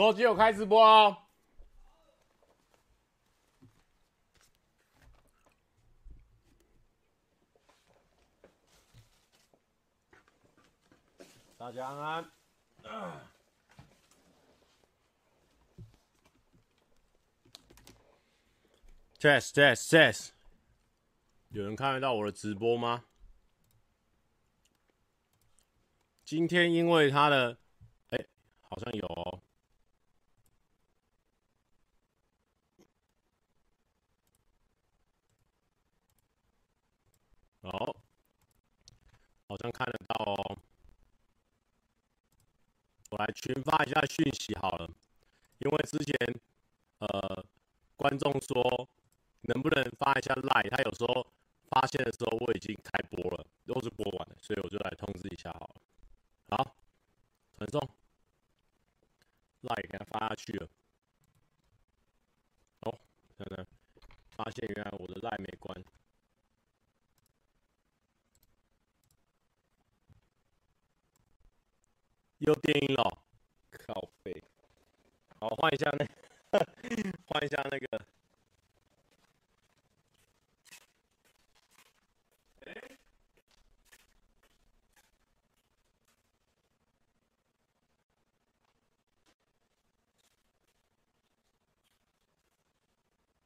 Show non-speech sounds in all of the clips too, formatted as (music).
诺基有开直播哦。大家安安。Test test test，有人看得到我的直播吗？今天因为他的，哎、欸，好像有哦。哦，好像看得到哦。我来群发一下讯息好了，因为之前呃观众说能不能发一下 Line，他有时候发现的时候我已经开播了，都是播完了，所以我就来通知一下好了。好，传送 Line 给他发下去了。哦，看看，发现原来我的 Line 没关。又电音了，靠北。好，换一下那，(laughs) 换一下那个。哎。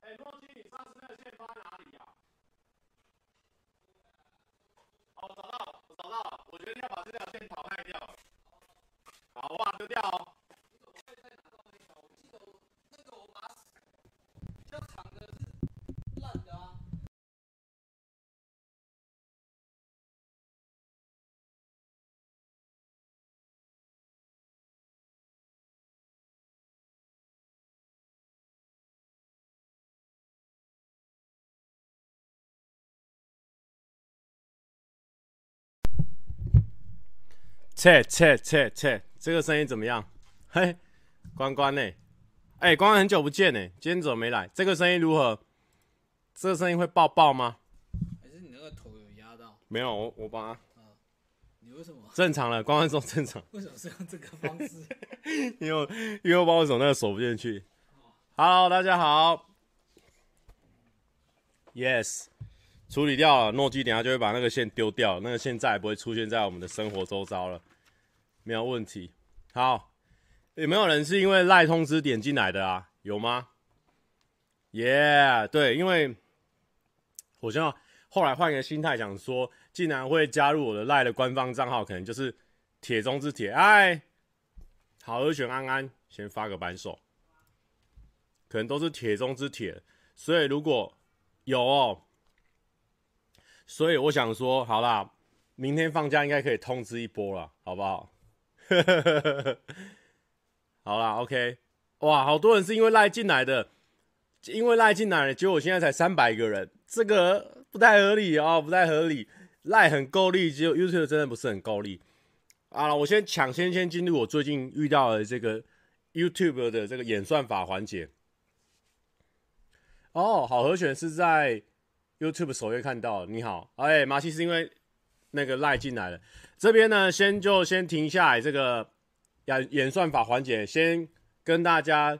哎，诺基，你上次那个线放在哪里呀？哦，找到了，找到了。我决定要把这条线淘汰掉。好，我把它丢掉哦。切切切切，这个声音怎么样？嘿，关关呢？哎、欸，关关很久不见呢，今天怎么没来？这个声音如何？这个声音会爆爆吗？还是你那个头有压到？没有，我我把它。啊，你为什么？正常了，关关说正常。为什么是用这个方式？因 (laughs) 为因为我把我手那个手不进去。Hello，大家好。Yes，处理掉了，诺基等下就会把那个线丢掉，那个线再也不会出现在我们的生活周遭了。没有问题。好，有没有人是因为赖通知点进来的啊？有吗？耶、对，因为我现在后来换一个心态，想说，竟然会加入我的赖的官方账号，可能就是铁中之铁。哎，好，和弦安安先发个扳手，可能都是铁中之铁。所以如果有哦，所以我想说，好啦，明天放假应该可以通知一波了，好不好？呵呵呵，好啦，OK，哇，好多人是因为赖进来的，因为赖进来的，结果我现在才三百个人，这个不太合理哦，不太合理。赖很够力，只有 YouTube 真的不是很够力。啊，我先抢先先进入我最近遇到的这个 YouTube 的这个演算法环节。哦，好和弦是在 YouTube 首页看到，你好，哎，马西是因为那个赖进来了。这边呢，先就先停下来这个演演算法环节，先跟大家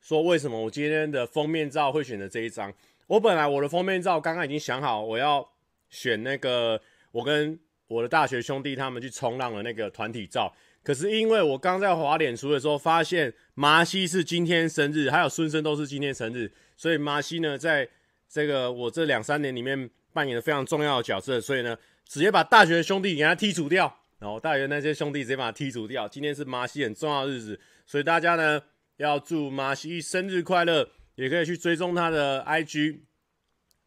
说为什么我今天的封面照会选择这一张。我本来我的封面照刚刚已经想好，我要选那个我跟我的大学兄弟他们去冲浪的那个团体照。可是因为我刚在滑脸书的时候发现麻西是今天生日，还有孙生都是今天生日，所以麻西呢在这个我这两三年里面扮演了非常重要的角色，所以呢。直接把大学兄弟给他剔除掉，然后大学那些兄弟直接把他剔除掉。今天是马西很重要的日子，所以大家呢要祝马西生日快乐，也可以去追踪他的 IG，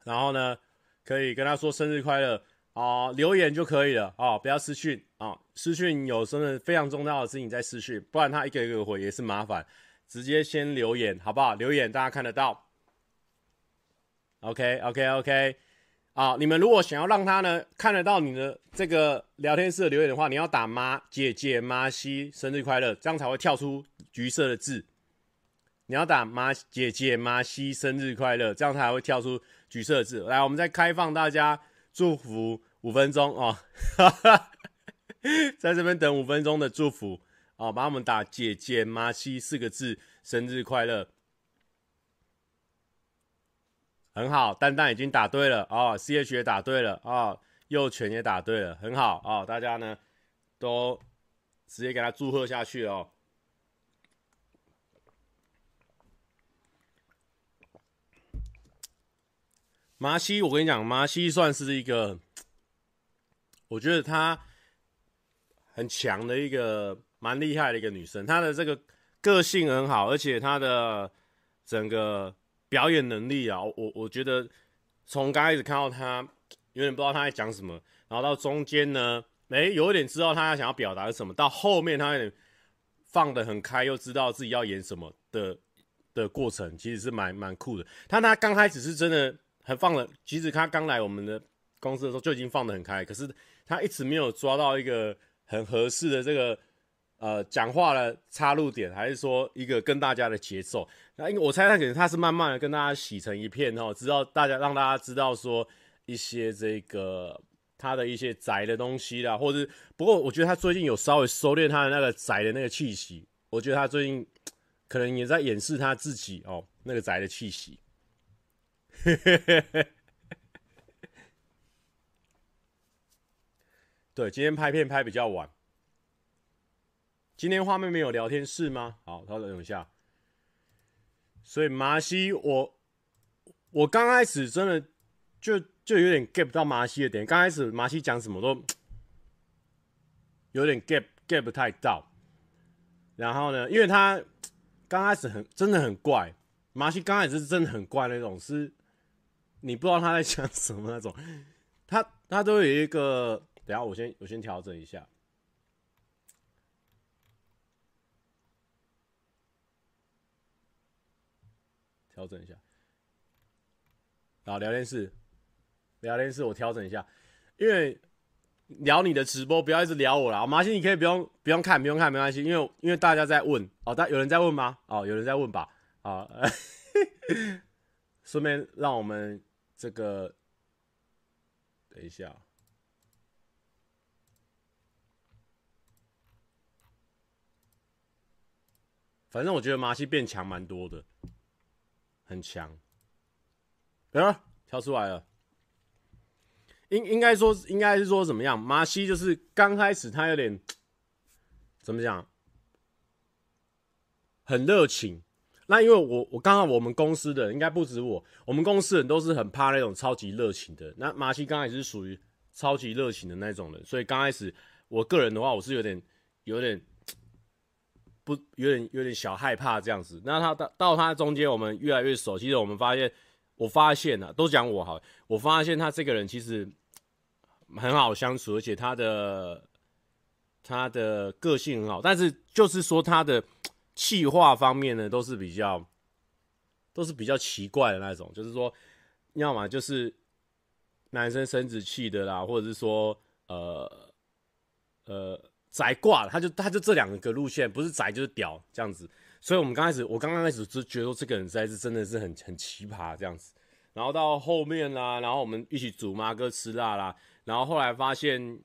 然后呢可以跟他说生日快乐啊、留言就可以了啊、不要私讯啊，私讯有真的非常重要的事情在私讯，不然他一个一个回也是麻烦，直接先留言好不好？留言大家看得到，OK OK OK。啊，你们如果想要让他呢看得到你的这个聊天室的留言的话，你要打妈姐姐妈西生日快乐，这样才会跳出橘色的字。你要打妈姐姐妈西生日快乐，这样才会跳出橘色的字。来，我们再开放大家祝福五分钟哦，(laughs) 在这边等五分钟的祝福哦，帮我们打姐姐妈西四个字，生日快乐。很好，蛋蛋已经打对了哦，CH 也打对了哦，右拳也打对了，很好哦，大家呢都直接给他祝贺下去哦。麻西，我跟你讲，麻西算是一个，我觉得她很强的一个，蛮厉害的一个女生。她的这个个性很好，而且她的整个。表演能力啊，我我觉得从刚开始看到他，有点不知道他在讲什么，然后到中间呢，诶、欸，有一点知道他想要表达什么，到后面他有点放得很开，又知道自己要演什么的的过程，其实是蛮蛮酷的。他他刚开始是真的很放了，其实他刚来我们的公司的时候就已经放得很开，可是他一直没有抓到一个很合适的这个。呃，讲话的插入点，还是说一个跟大家的节奏？那因为我猜他可能他是慢慢的跟大家洗成一片哦，知道大家让大家知道说一些这个他的一些宅的东西啦，或者不过我觉得他最近有稍微收敛他的那个宅的那个气息，我觉得他最近可能也在掩饰他自己哦那个宅的气息。(laughs) 对，今天拍片拍比较晚。今天画面没有聊天室吗？好，稍等一下。所以麻西，我我刚开始真的就就有点 get 不到麻西的点。刚开始麻西讲什么都 (tsk) 有点 get get 不太到。然后呢，因为他刚开始很真的很怪，麻西刚开始是真的很怪那种，是你不知道他在讲什么那种。他他都有一个，等下我先我先调整一下。调整一下，好，聊天室，聊天室，我调整一下，因为聊你的直播，不要一直聊我啦。麻西，你可以不用不用看，不用看，没关系，因为因为大家在问哦，大有人在问吗？哦，有人在问吧？啊，(laughs) 顺便让我们这个等一下，反正我觉得麻西变强蛮多的。很强，啊，跳出来了。应应该说，应该是说怎么样？马西就是刚开始他有点怎么讲，很热情。那因为我我刚刚我们公司的应该不止我，我们公司人都是很怕那种超级热情的。那马西刚开始是属于超级热情的那种人，所以刚开始我个人的话，我是有点有点。不，有点有点小害怕这样子。那他到到他中间，我们越来越熟。其实我们发现，我发现了，都讲我好。我发现他这个人其实很好相处，而且他的他的个性很好。但是就是说他的气话方面呢，都是比较都是比较奇怪的那种。就是说，要么就是男生生殖器的啦，或者是说呃呃。宅挂了，他就他就这两个路线，不是宅就是屌这样子。所以我们刚开始，我刚刚开始就觉得这个人实在是真的是很很奇葩这样子。然后到后面啦，然后我们一起煮麻哥吃辣啦，然后后来发现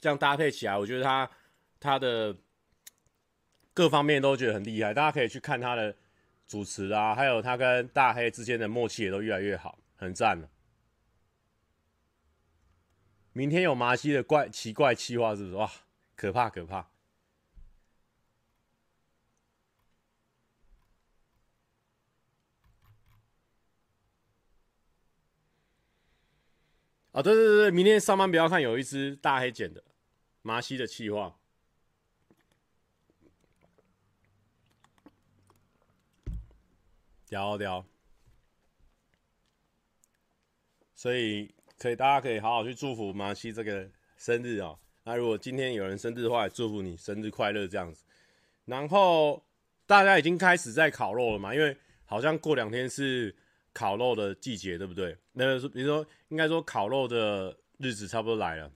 这样搭配起来，我觉得他他的各方面都觉得很厉害。大家可以去看他的主持啊，还有他跟大黑之间的默契也都越来越好，很赞了。明天有麻西的怪奇怪企划是不是？哇！可怕可怕！啊，对对对，明天上班不要看，有一只大黑剪的麻西的气话，屌屌！所以可以，大家可以好好去祝福麻西这个生日哦。那如果今天有人生日的话，祝福你生日快乐这样子。然后大家已经开始在烤肉了嘛？因为好像过两天是烤肉的季节，对不对？那个比如说，应该说烤肉的日子差不多来了。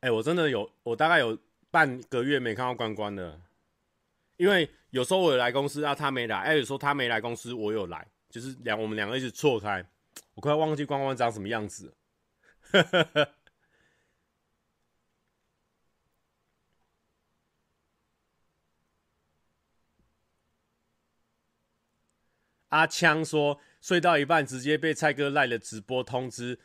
哎，我真的有，我大概有半个月没看到关关了。因为有时候我有来公司啊，他没来；哎，有时候他没来公司，我有来，就是两我们两个一直错开。我快忘记关关长什么样子。阿枪说睡到一半直接被蔡哥赖的直播通知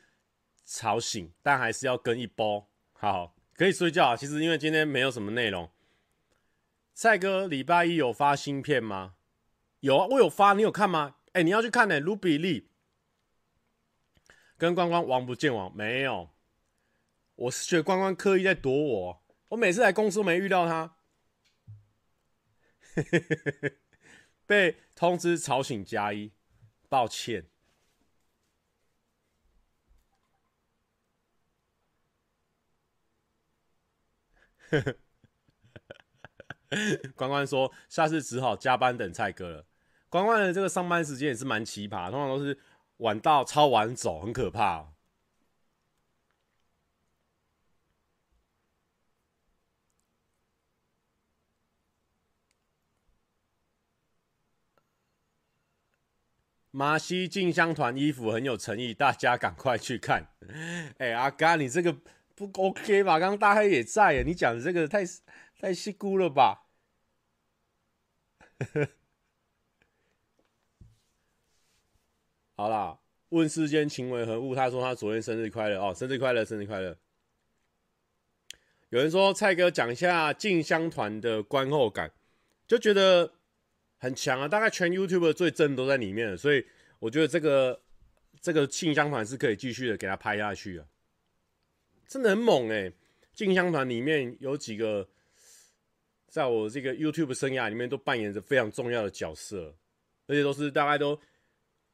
吵醒，但还是要跟一波。好，可以睡觉。其实因为今天没有什么内容。蔡哥礼拜一有发新片吗？有啊，我有发，你有看吗？哎、你要去看呢、欸。卢比利跟关关王不见王没有，我是觉得关关刻意在躲我。我每次来公司都没遇到他，(laughs) 被通知吵醒加一，抱歉。(laughs) 关关说下次只好加班等蔡哥了。关关的这个上班时间也是蛮奇葩，通常都是晚到超晚走，很可怕。马西进香团衣服很有诚意，大家赶快去看。(laughs) 哎、阿嘎，你这个不 OK 吧？刚刚大黑也在耶，你讲的这个太太细姑了吧？(laughs) 好啦，问世间情为何物？他说他昨天生日快乐哦，生日快乐，生日快乐。有人说蔡哥讲一下进香团的观后感，就觉得。很强啊，大概全 YouTube 最正都在里面了，所以我觉得这个这个进香团是可以继续的给他拍下去啊，真的很猛哎、欸！进香团里面有几个，在我这个 YouTube 生涯里面都扮演着非常重要的角色，而且都是大概都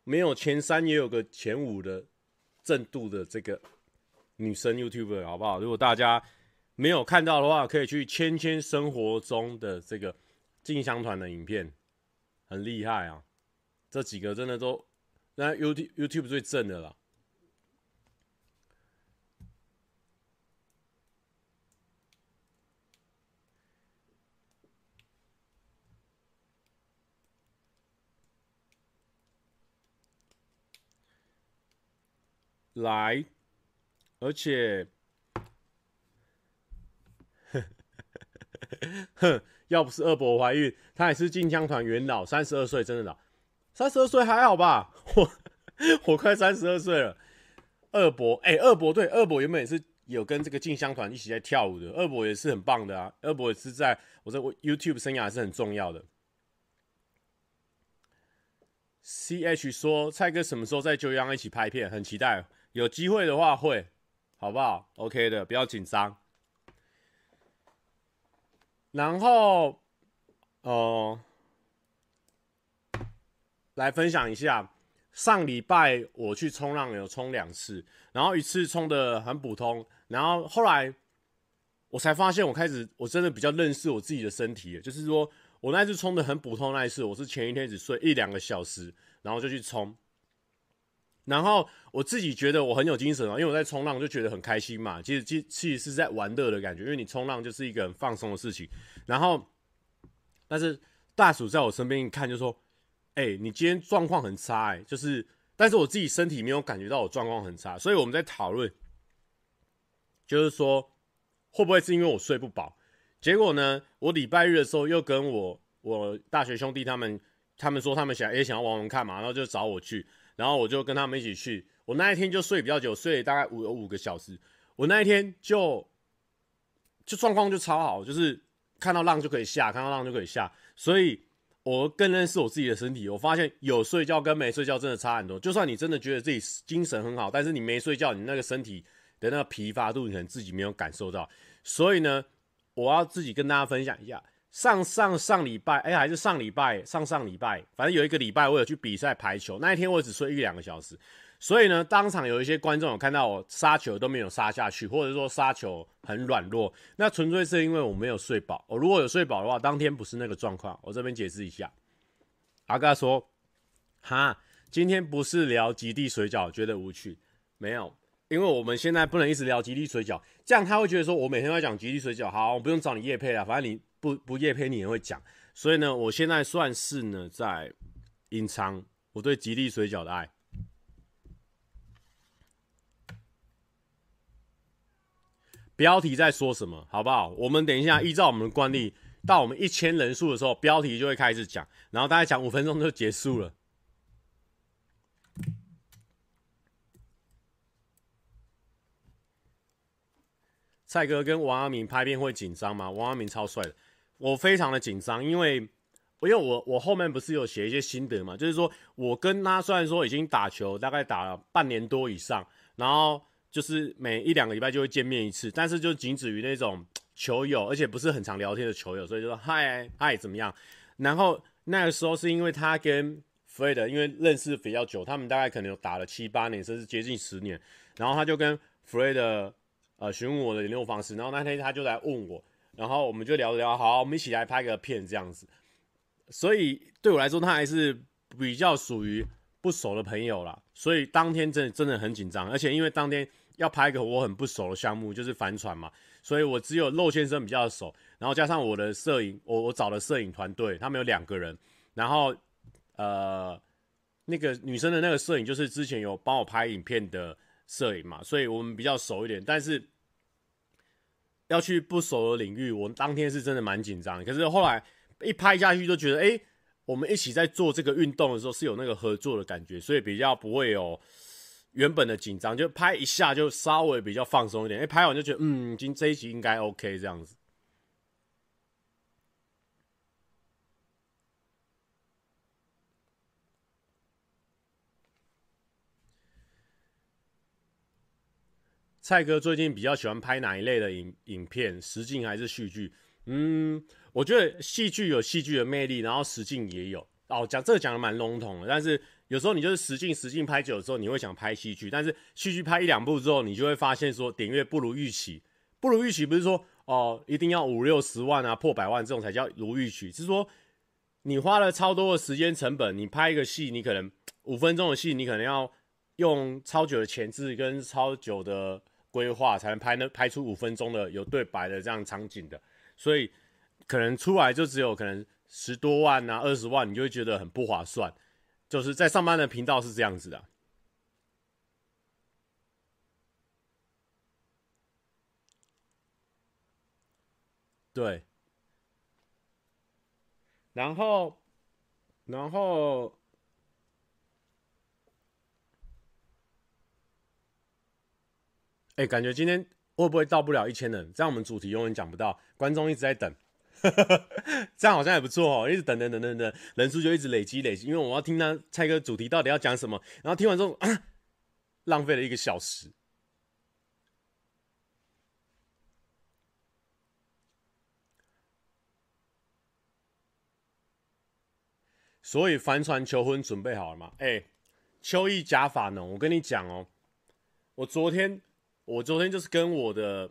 没有前三也有个前五的正度的这个女生 YouTuber，好不好？如果大家没有看到的话，可以去千千生活中的这个进香团的影片。很厉害啊！这几个真的都那 YouTube YouTube 最正的了。来，而且，哼。要不是二伯怀孕，他也是进香团元老，三十二岁，真的老。三十二岁还好吧？(laughs) 我我快三十二岁了。二伯，哎、二伯对，二伯原本也是有跟这个进香团一起在跳舞的。二伯也是很棒的啊，二伯也是在我在 YouTube 生涯是很重要的。CH 说，蔡哥什么时候在九阳一起拍片？很期待，有机会的话会，好不好？OK 的，不要紧张。然后，哦、呃，来分享一下，上礼拜我去冲浪有冲两次，然后一次冲的很普通，然后后来我才发现，我开始我真的比较认识我自己的身体，就是说我那次冲的很普通那一次，我是前一天只睡一两个小时，然后就去冲。然后我自己觉得我很有精神啊，因为我在冲浪就觉得很开心嘛。其实其其实是在玩乐的感觉，因为你冲浪就是一个很放松的事情。然后，但是大鼠在我身边一看就说：“哎、你今天状况很差哎、”就是，但是我自己身体没有感觉到我状况很差，所以我们在讨论，就是说会不会是因为我睡不饱？结果呢，我礼拜日的时候又跟我我大学兄弟他们，他们说他们想也想要玩玩看嘛，然后就找我去。然后我就跟他们一起去，我那一天就睡比较久，睡了大概五有五个小时。我那一天就就状况就超好，就是看到浪就可以下，看到浪就可以下。所以我更认识我自己的身体，我发现有睡觉跟没睡觉真的差很多。就算你真的觉得自己精神很好，但是你没睡觉，你那个身体的那个疲乏度，你可能自己没有感受到。所以呢，我要自己跟大家分享一下。上上上礼拜，哎、还是上礼拜，上上礼拜，反正有一个礼拜，我有去比赛排球。那一天我只睡一两个小时，所以呢，当场有一些观众有看到我杀球都没有杀下去，或者说杀球很软弱，那纯粹是因为我没有睡饱。我如果有睡饱的话，当天不是那个状况。我这边解释一下。阿嘎说：“哈，今天不是聊极地水饺，觉得无趣，没有，因为我们现在不能一直聊极地水饺，这样他会觉得说我每天都在讲极地水饺。好，我不用找你业配了，反正你。”不不夜篇你也会讲。所以呢，我现在算是呢在隐藏我对吉利水饺的爱。标题在说什么，好不好？我们等一下依照我们的惯例，到我们一千人数的时候，标题就会开始讲，然后大家讲五分钟就结束了。蔡哥跟王阿明拍片会紧张吗？王阿明超帅的，我非常的紧张，因为因为我我后面不是有写一些心得嘛，就是说我跟他虽然说已经打球大概打了半年多以上，然后就是每一两个礼拜就会见面一次，但是就仅止于那种球友，而且不是很常聊天的球友，所以就说嗨嗨怎么样？然后那个时候是因为他跟 Fred 因为认识比较久，他们大概可能有打了七八年，甚至接近十年，然后他就跟 Fred。呃，询问我的联络方式，然后那天他就来问我，然后我们就聊聊，好，我们一起来拍个片这样子。所以对我来说，他还是比较属于不熟的朋友啦。所以当天真的真的很紧张，而且因为当天要拍一个我很不熟的项目，就是帆船嘛，所以我只有陆先生比较熟，然后加上我的摄影，我我找了摄影团队，他们有两个人，然后呃，那个女生的那个摄影就是之前有帮我拍影片的。摄影嘛，所以我们比较熟一点，但是要去不熟的领域，我们当天是真的蛮紧张。可是后来一拍下去，就觉得，哎、我们一起在做这个运动的时候是有那个合作的感觉，所以比较不会有原本的紧张，就拍一下就稍微比较放松一点。哎、拍完就觉得，嗯，今这一集应该 OK 这样子。蔡哥最近比较喜欢拍哪一类的影影片？实境还是戏剧？嗯，我觉得戏剧有戏剧的魅力，然后实境也有。哦，讲这个讲的蛮笼统的，但是有时候你就是实境实境拍久了之后，你会想拍戏剧，但是戏剧拍一两部之后，你就会发现说点阅不如预期，不如预期不是说哦一定要五六十万啊破百万这种才叫如预期，是说你花了超多的时间成本，你拍一个戏，你可能五分钟的戏，你可能要用超久的前置跟超久的。规划才能拍那拍出五分钟的有对白的这样场景的，所以可能出来就只有可能十多万啊二十万，你就会觉得很不划算。就是在上班的频道是这样子的，对，然后，然后。哎、感觉今天会不会到不了一千人？这样我们主题永远讲不到，观众一直在等，(laughs) 这样好像也不错哦。一直等等等等等，人数就一直累积累积，因为我要听他蔡哥主题到底要讲什么，然后听完之后，(clears throat) 浪费了一个小时。所以帆船求婚准备好了吗？哎、秋意假发呢？我跟你讲哦，我昨天。我昨天就是跟我的，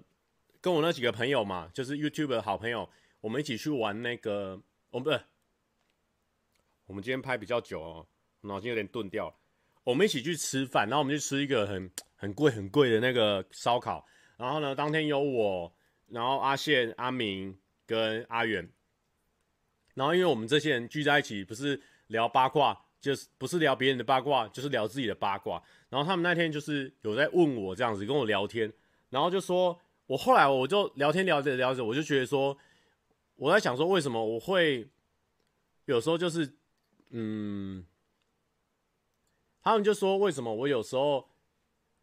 跟我那几个朋友嘛，就是 YouTube 的好朋友，我们一起去玩那个，我们不是，我们今天拍比较久哦，脑筋有点钝掉。我们一起去吃饭，然后我们去吃一个很很贵很贵的那个烧烤。然后呢，当天有我，然后阿宪、阿明跟阿远。然后因为我们这些人聚在一起，不是聊八卦，就是不是聊别人的八卦，就是聊自己的八卦。然后他们那天就是有在问我这样子跟我聊天，然后就说，我后来我就聊天聊着聊着，我就觉得说，我在想说为什么我会有时候就是，嗯，他们就说为什么我有时候，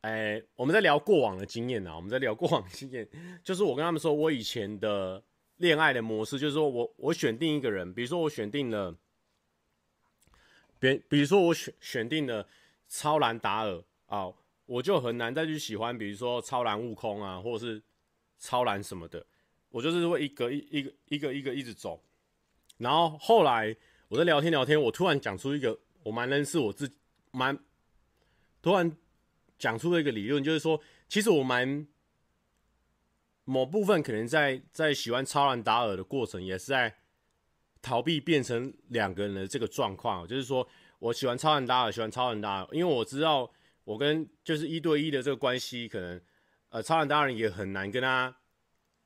哎，我们在聊过往的经验啊，我们在聊过往的经验，就是我跟他们说我以前的恋爱的模式，就是说我我选定一个人，比如说我选定了，别比如说我选选定了。超蓝达尔啊，我就很难再去喜欢，比如说超蓝悟空啊，或者是超蓝什么的，我就是会一个一一个一个一个一直走。然后后来我在聊天聊天，我突然讲出一个我蛮认识我自己，蛮突然讲出了一个理论，就是说，其实我蛮某部分可能在在喜欢超蓝达尔的过程，也是在逃避变成两个人的这个状况，就是说。我喜欢超人达尔，喜欢超人达尔，因为我知道我跟就是一对一的这个关系，可能呃超人达尔也很难跟他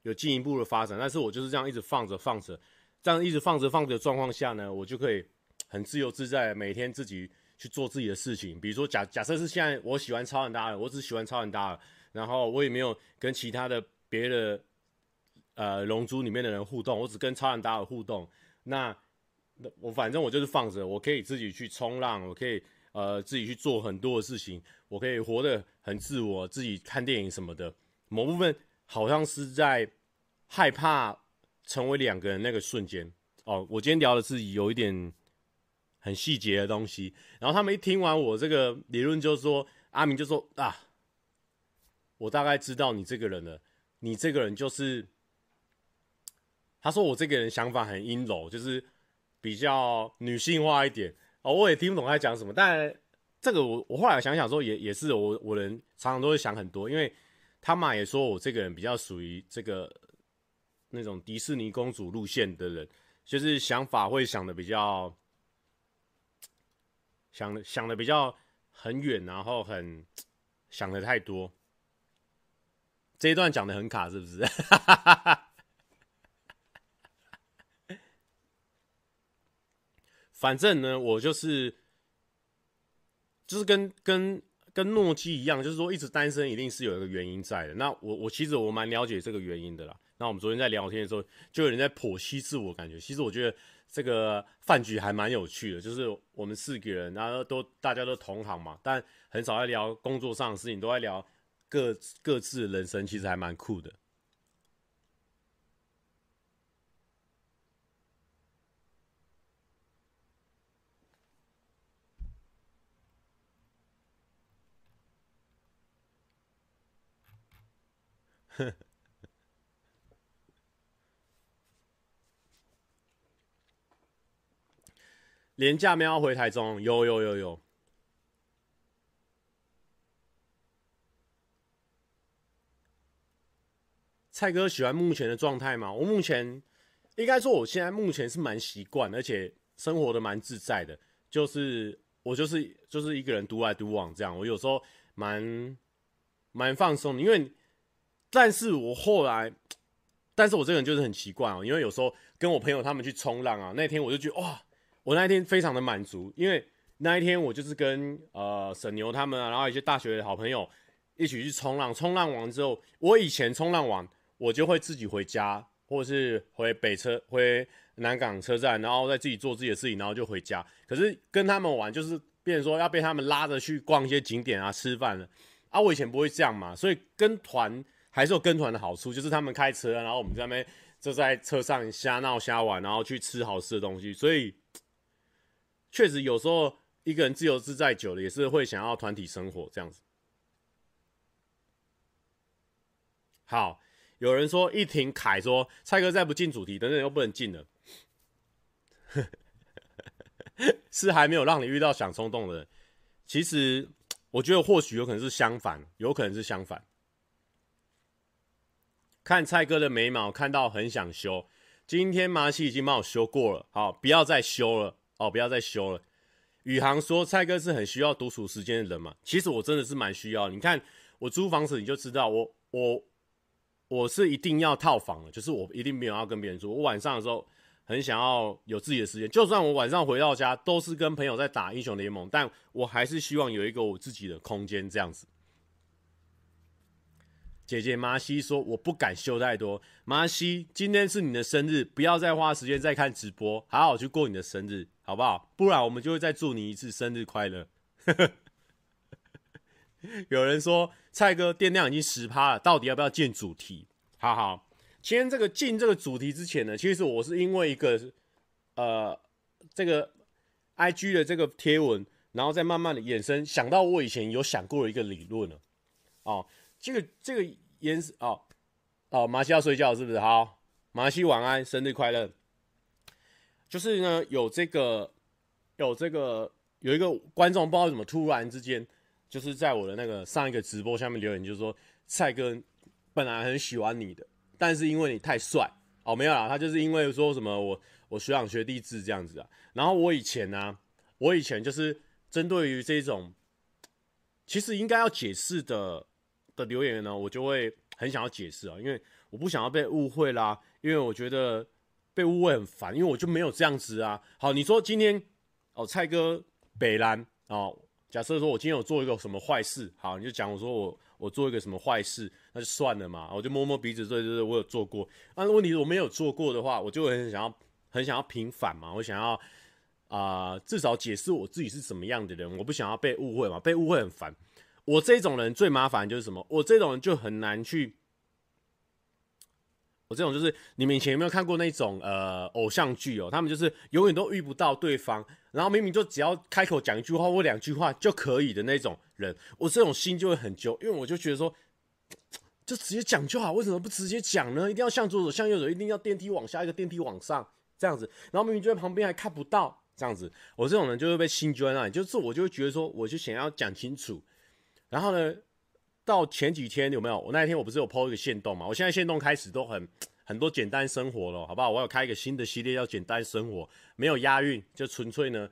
有进一步的发展。但是我就是这样一直放着放着，这样一直放着放着的状况下呢，我就可以很自由自在，每天自己去做自己的事情。比如说假假设是现在我喜欢超人达尔，我只喜欢超人达尔，然后我也没有跟其他的别的呃龙珠里面的人互动，我只跟超人达尔互动，那。我反正我就是放着，我可以自己去冲浪，我可以呃自己去做很多的事情，我可以活得很自我，自己看电影什么的。某部分好像是在害怕成为两个人那个瞬间哦。我今天聊的是有一点很细节的东西，然后他们一听完我这个理论，就说阿明就说啊，我大概知道你这个人了，你这个人就是，他说我这个人想法很阴柔，就是比较女性化一点哦。我也听不懂他在讲什么，但这个我我后来想想说也也是我我人常常都会想很多，因为。他妈也说我这个人比较属于这个那种迪士尼公主路线的人，就是想法会想的比较想想的比较很远，然后很想的太多。这一段讲的很卡，是不是？(laughs) 反正呢，我就是就是跟跟。跟诺基一样，就是说一直单身一定是有一个原因在的。那我我其实我蛮了解这个原因的啦。那我们昨天在聊天的时候，就有人在剖析自我感觉。其实我觉得这个饭局还蛮有趣的，就是我们四个人，然后都大家都同行嘛，但很少在聊工作上的事情，都在聊各各自的人生，其实还蛮酷的。(laughs) 廉价喵回台中，有有有有。蔡哥喜欢目前的状态吗？我目前应该说，我现在目前是蛮习惯，而且生活的蛮自在的。就是我就是就是一个人独来独往这样，我有时候蛮蛮放松的，因为。但是我后来，但是我这个人就是很奇怪哦，因为有时候跟我朋友他们去冲浪啊，那天我就觉得哇，我那一天非常的满足，因为那一天我就是跟呃沈牛他们啊，然后一些大学的好朋友一起去冲浪，冲浪完之后，我以前冲浪完我就会自己回家，或者是回北车回南港车站，然后再自己做自己的事情，然后就回家。可是跟他们玩就是变成说要被他们拉着去逛一些景点啊，吃饭了啊，我以前不会这样嘛，所以跟团。还是有跟团的好处，就是他们开车，然后我们在那边就在车上瞎闹瞎玩，然后去吃好吃的东西。所以确实有时候一个人自由自在久了，也是会想要团体生活这样子。好，有人说一停凯说蔡哥再不进主题，等等又不能进了，(laughs) 是还没有让你遇到想冲动的人。其实我觉得或许有可能是相反，有可能是相反。看蔡哥的眉毛，看到很想修。今天麻西已经帮我修过了，好，不要再修了哦，不要再修了。宇航说蔡哥是很需要独处时间的人嘛？其实我真的是蛮需要。你看我租房子，你就知道我我我是一定要套房的，就是我一定没有要跟别人住。我晚上的时候很想要有自己的时间，就算我晚上回到家都是跟朋友在打英雄联盟，但我还是希望有一个我自己的空间这样子。姐姐麻西说：“我不敢修太多。麻西，今天是你的生日，不要再花时间再看直播，好好去过你的生日，好不好？不然我们就会再祝你一次生日快乐。(laughs) ”有人说：“蔡哥电量已经十趴了，到底要不要进主题？”好好，今天这个进这个主题之前呢，其实我是因为一个呃这个 IG 的这个贴文，然后再慢慢的衍生，想到我以前有想过的一个理论了，哦。这个这个颜色哦哦，麻西要睡觉是不是？好，麻西晚安，生日快乐。就是呢，有这个有这个有一个观众不知道怎么突然之间，就是在我的那个上一个直播下面留言，就是说蔡哥本来很喜欢你的，但是因为你太帅哦，没有啦，他就是因为说什么我我学长学弟制这样子啊。然后我以前呢、我以前就是针对于这种，其实应该要解释的。的留言呢，我就会很想要解释啊，因为我不想要被误会啦，因为我觉得被误会很烦，因为我就没有这样子啊。好，你说今天哦，蔡哥北兰哦，假设说我今天有做一个什么坏事，好，你就讲我说我我做一个什么坏事，那就算了嘛，我就摸摸鼻子，对对对，我有做过。但是问题是我没有做过的话，我就很想要很想要平反嘛，我想要啊、至少解释我自己是什么样的人，我不想要被误会嘛，被误会很烦。我这种人最麻烦就是什么？我这种人就很难去我这种就是你们以前有没有看过那种呃偶像剧哦？他们就是永远都遇不到对方，然后明明就只要开口讲一句话或两句话就可以的那种人，我这种心就会很揪，因为我就觉得说，就直接讲就好，为什么不直接讲呢？一定要向左走，向右走，一定要电梯往下，一个电梯往上这样子，然后明明就在旁边还看不到这样子，我这种人就会被心揪在那里，就是我就会觉得说，我就想要讲清楚，然后呢？到前几天有没有？我那一天我不是有 po 一个限动嘛？我现在限动开始都很很多简单生活了，好不好？我要开一个新的系列叫简单生活，没有押韵，就纯粹呢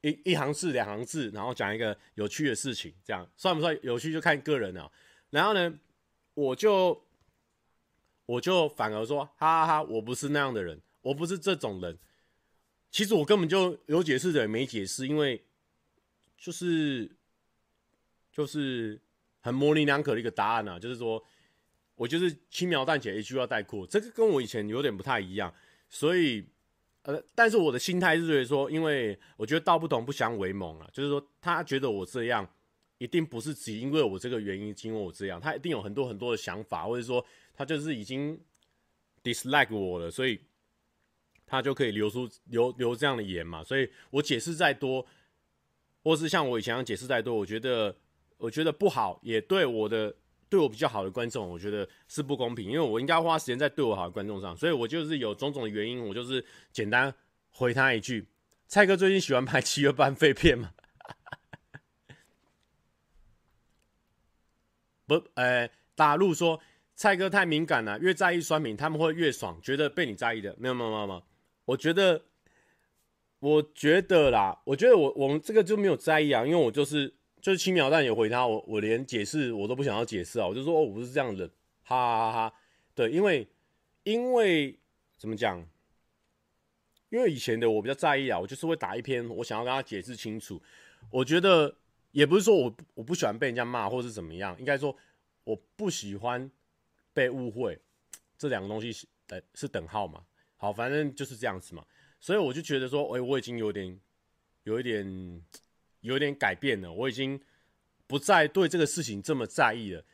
一一行字两行字，然后讲一个有趣的事情，这样算不算有趣就看个人了。然后呢，我就我就反而说，哈哈哈，我不是那样的人，我不是这种人。其实我根本就有解释的也没解释，因为就是就是。很模棱两可的一个答案啊，就是说我就是轻描淡写一句要带过，这个跟我以前有点不太一样，所以呃，但是我的心态是觉得说，因为我觉得道不同不相为谋啊，就是说他觉得我这样一定不是只因为我这个原因，因为我这样，他一定有很多很多的想法，或者说他就是已经 dislike 我了，所以他就可以留出留留这样的言嘛，所以我解释再多，或是像我以前解释再多，我觉得。我觉得不好，也对我的对我比较好的观众，我觉得是不公平，因为我应该花时间在对我好的观众上，所以我就是有种种的原因，我就是简单回他一句：蔡哥最近喜欢拍七月半废片吗？(laughs) 不，呃，打路说蔡哥太敏感了，越在意酸民，他们会越爽，觉得被你在意的，没有没有没有没有，我觉得，我觉得啦，我觉得我我们这个就没有在意啊，因为我就是。就是轻描淡写回他，我我连解释我都不想要解释啊，我就说哦，我不是这样的，哈哈哈哈。对，因为因为怎么讲？因为以前的我比较在意啊，我就是会打一篇，我想要跟他解释清楚。我觉得也不是说我我不喜欢被人家骂或是怎么样，应该说我不喜欢被误会，这两个东西是呃是等号嘛。好，反正就是这样子嘛。所以我就觉得说，哎，我已经有点有一点。有点改变了，我已经不再对这个事情这么在意了，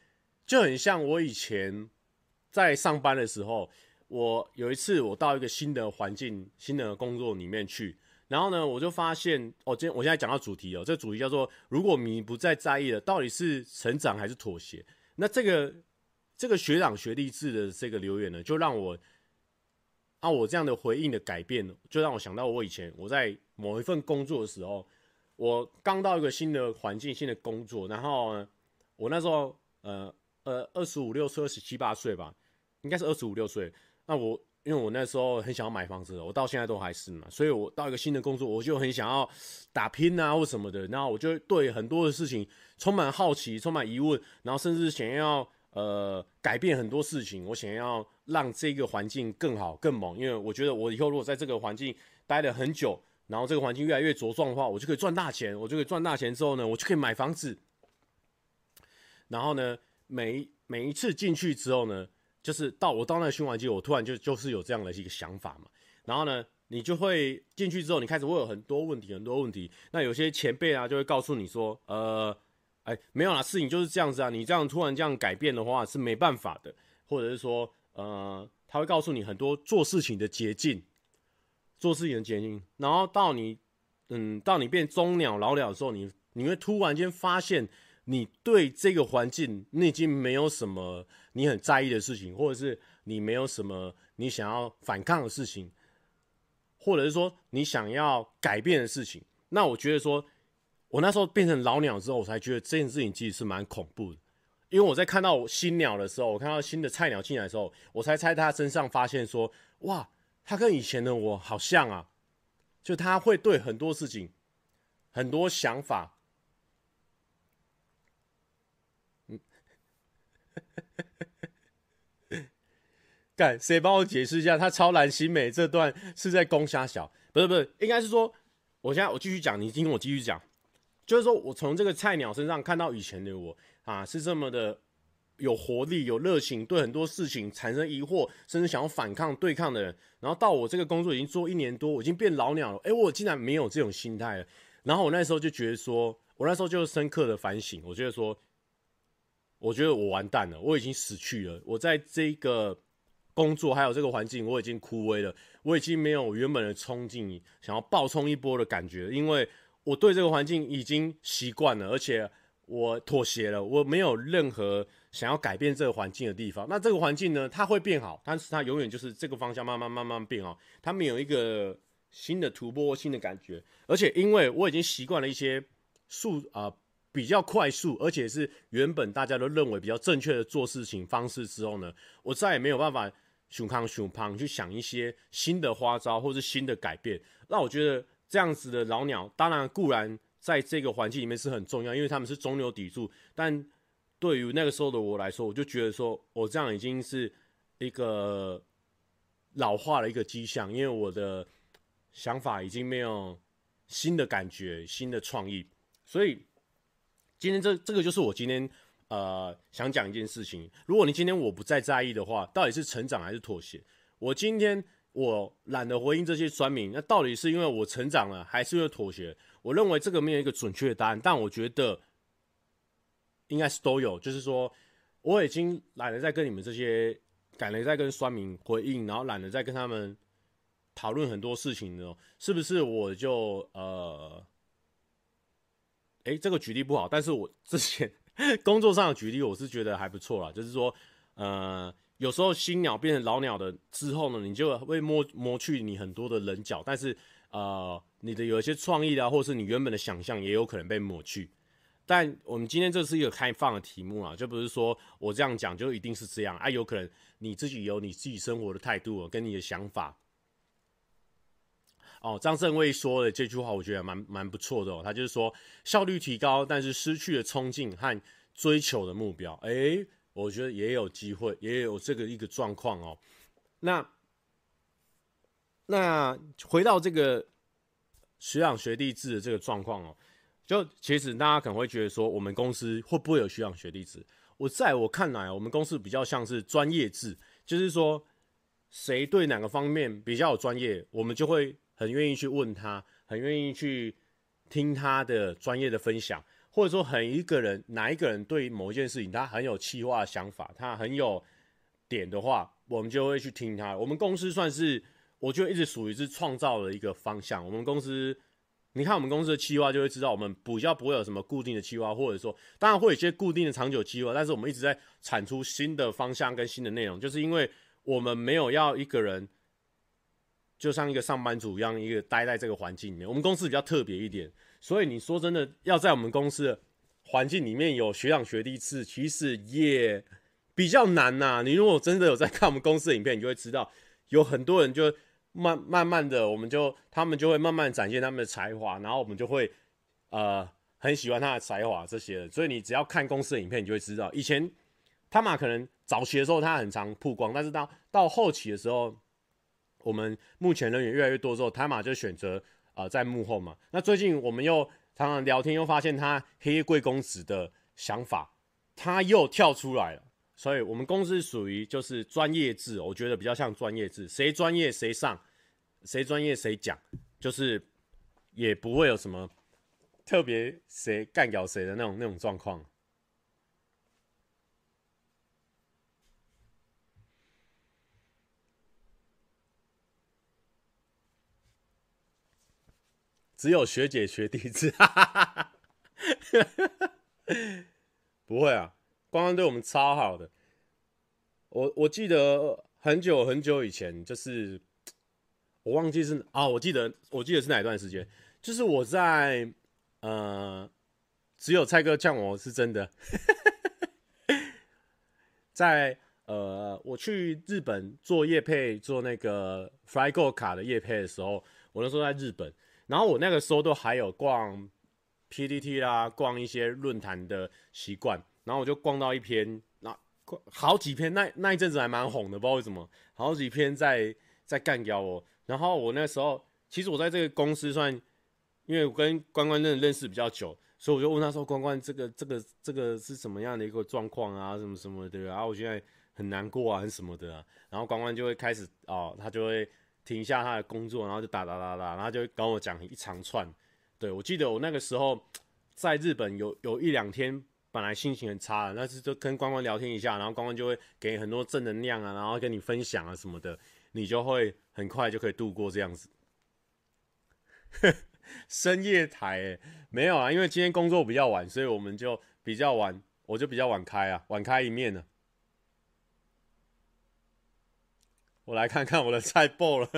就很像我以前在上班的时候，我有一次我到一个新的环境、新的工作里面去，然后呢，我就发现，哦，今天我现在讲到主题哦，这个主题叫做“如果你不再在意了，到底是成长还是妥协？”那这个这个学长学弟制的这个留言呢，就让我啊我这样的回应的改变，就让我想到我以前我在某一份工作的时候。我刚到一个新的环境、新的工作，然后，我那时候呃呃二十五六岁、二十七八岁吧，应该是二十五六岁。那我因为我那时候很想要买房子，我到现在都还是嘛，所以我到一个新的工作，我就很想要打拼啊或什么的。然后我就对很多的事情充满好奇、充满疑问，然后甚至想要呃改变很多事情。我想要让这个环境更好、更猛，因为我觉得我以后如果在这个环境待了很久。然后这个环境越来越茁壮的话，我就可以赚大钱。我就可以赚大钱之后呢，我就可以买房子。然后呢，每每一次进去之后呢，就是到我到那个新环境，我突然就就是有这样的一个想法嘛。然后呢，你就会进去之后，你开始会有很多问题，很多问题。那有些前辈啊，就会告诉你说，呃，哎，没有啦，事情就是这样子啊。你这样突然这样改变的话是没办法的，或者是说，呃，他会告诉你很多做事情的捷径。做事情的捷径，然后到你，嗯，到你变中鸟老鸟的时候，你你会突然间发现，你对这个环境，你已经没有什么你很在意的事情，或者是你没有什么你想要反抗的事情，或者是说你想要改变的事情。那我觉得说，我那时候变成老鸟之后，我才觉得这件事情其实是蛮恐怖的，因为我在看到新鸟的时候，我看到新的菜鸟进来的时候，我才在他身上发现说，哇。他跟以前的我好像啊，就他会对很多事情、很多想法，嗯，干，谁帮我解释一下？他超蓝心美这段是在攻虾小？不是不是，应该是说，我现在我继续讲，你听我继续讲，就是说我从这个菜鸟身上看到以前的我啊，是这么的。有活力、有热情，对很多事情产生疑惑，甚至想要反抗、对抗的人，然后到我这个工作已经做一年多，我已经变老鸟了。哎，我竟然没有这种心态了。然后我那时候就觉得说，我那时候就深刻的反省，我觉得说，我觉得我完蛋了，我已经死去了。我在这个工作还有这个环境，我已经枯萎了，我已经没有原本的冲劲，想要爆冲一波的感觉，因为我对这个环境已经习惯了，而且我妥协了，我没有任何想要改变这个环境的地方。那这个环境呢，它会变好，但是它永远就是这个方向慢慢慢慢变好，它没有一个新的突破、新的感觉。而且因为我已经习惯了一些速啊。比较快速，而且是原本大家都认为比较正确的做事情方式之后呢，我再也没有办法熊康熊胖去想一些新的花招或是新的改变。那我觉得这样子的老鸟，当然固然在这个环境里面是很重要，因为他们是中流砥柱。但对于那个时候的我来说，我就觉得说我这样已经是一个老化的一个迹象，因为我的想法已经没有新的感觉、新的创意，所以。今天这这个就是我今天呃想讲一件事情。如果你今天我不再在意的话，到底是成长还是妥协？我今天我懒得回应这些酸民，那到底是因为我成长了，还是因为妥协？我认为这个没有一个准确的答案，但我觉得应该是都有。就是说，我已经懒得再跟你们这些，懒得再跟酸民回应，然后懒得再跟他们讨论很多事情了，是不是？我就呃。诶、欸，这个举例不好，但是我之前 (laughs) 工作上的举例，我是觉得还不错啦。就是说，呃，有时候新鸟变成老鸟的之后呢，你就会磨磨去你很多的棱角，但是呃，你的有一些创意啊，或是你原本的想象，也有可能被抹去。但我们今天这是一个开放的题目啊，就不是说我这样讲就一定是这样啊，有可能你自己有你自己生活的态度跟你的想法。哦，张正伟说的这句话，我觉得蛮蛮不错的哦。他就是说，效率提高，但是失去了冲劲和追求的目标。诶，我觉得也有机会，也有这个一个状况哦。那那回到这个学长学弟制的这个状况哦，就其实大家可能会觉得说，我们公司会不会有学长学弟制？我在我看来，我们公司比较像是专业制，就是说，谁对哪个方面比较有专业，我们就会。很愿意去问他，很愿意去听他的专业的分享，或者说很一个人哪一个人对某一件事情他很有企划想法，他很有点的话，我们就会去听他。我们公司算是我觉得一直属于是创造的一个方向。我们公司，你看我们公司的企划就会知道，我们比较不会有什么固定的企划，或者说当然会有一些固定的长久企划，但是我们一直在产出新的方向跟新的内容，就是因为我们没有要一个人。就像一个上班族一样，一个待在这个环境里面。我们公司比较特别一点，所以你说真的，要在我们公司的环境里面有学长学弟制，其实也比较难呐、你如果真的有在看我们公司的影片，你就会知道，有很多人就慢慢慢的，我们就他们就会慢慢展现他们的才华，然后我们就会呃很喜欢他的才华这些。所以你只要看公司的影片，你就会知道，以前他们可能早期的时候他很常曝光，但是到到后期的时候。我们目前人员越来越多之后，台马就选择、呃、在幕后嘛。那最近我们又常常聊天，又发现他黑夜贵公子的想法，他又跳出来了。所以，我们公司属于就是专业制，我觉得比较像专业制，谁专业谁上，谁专业谁讲，就是也不会有什么特别谁干掉谁的那种那种状况。只有学姐学弟制，(laughs) 不会啊，光光对我们超好的。我我记得很久很久以前，就是我忘记是啊，我记得我记得是哪一段时间，就是我在呃，只有蔡哥呛我是真的，(laughs) 在呃，我去日本做业配做那个 Flygo 卡的业配的时候，我那时候在日本。然后我那个时候都还有逛 PDT 啦，逛一些论坛的习惯。然后我就逛到一篇，那好几篇，那那一阵子还蛮红的，不知道为什么，好几篇在在干掉我。然后我那时候，其实我在这个公司算，因为我跟关关认认识比较久，所以我就问他说：“关关，这个这个这个是什么样的一个状况啊？什么什么的啊？我现在很难过啊，什么的。”然后关关就会开始哦，他就会。停下他的工作，然后就打打打打，然后就跟我讲一长串。对，我记得我那个时候在日本有有一两天本来心情很差，但是就跟关关聊天一下，然后关关就会给很多正能量啊，然后跟你分享啊什么的，你就会很快就可以度过这样子。(laughs) 深夜台，没有啊，因为今天工作比较晚，所以我们就比较晚，我就比较晚开啊，晚开一面呢。我来看看我的菜爆了。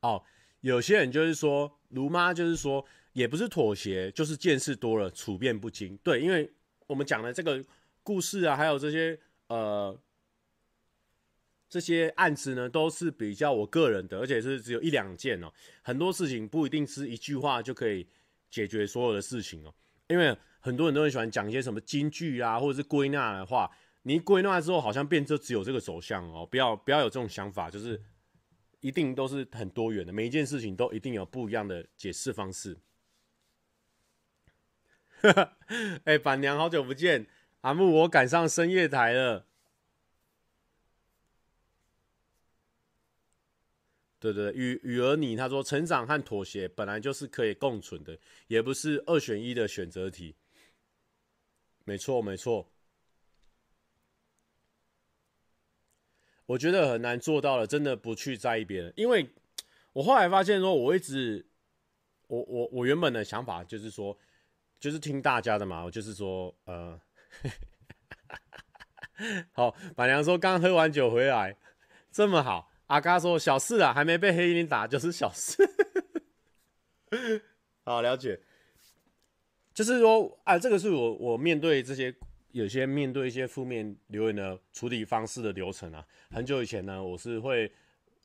哦，有些人就是说，卢妈就是说，也不是妥协，就是见识多了，处变不惊。对，因为我们讲的这个故事啊，还有这些呃这些案子呢，都是比较我个人的，而且是只有一两件哦。很多事情不一定是一句话就可以解决所有的事情哦。因为很多人都很喜欢讲一些什么金句啊，或者是归纳的话，你归纳之后，好像变就只有这个走向哦。不要不要有这种想法，就是。一定都是很多元的，每一件事情都一定有不一样的解释方式。(laughs) 哎、板娘，好久不见，阿木，我赶上深夜台了。对对对，与与儿你他说，成长和妥协本来就是可以共存的，也不是二选一的选择题。没错，没错。我觉得很难做到了，真的不去在意别人，因为我后来发现说，我一直，我我我原本的想法就是说，就是听大家的嘛，我就是说，呃，(laughs) 好，板娘说刚喝完酒回来，这么好，阿嘎说小事啊，还没被黑衣人打就是小事，(laughs) 好了解，就是说啊，这个是我我面对这些。有些面对一些负面留言的处理方式的流程啊，很久以前呢，我是会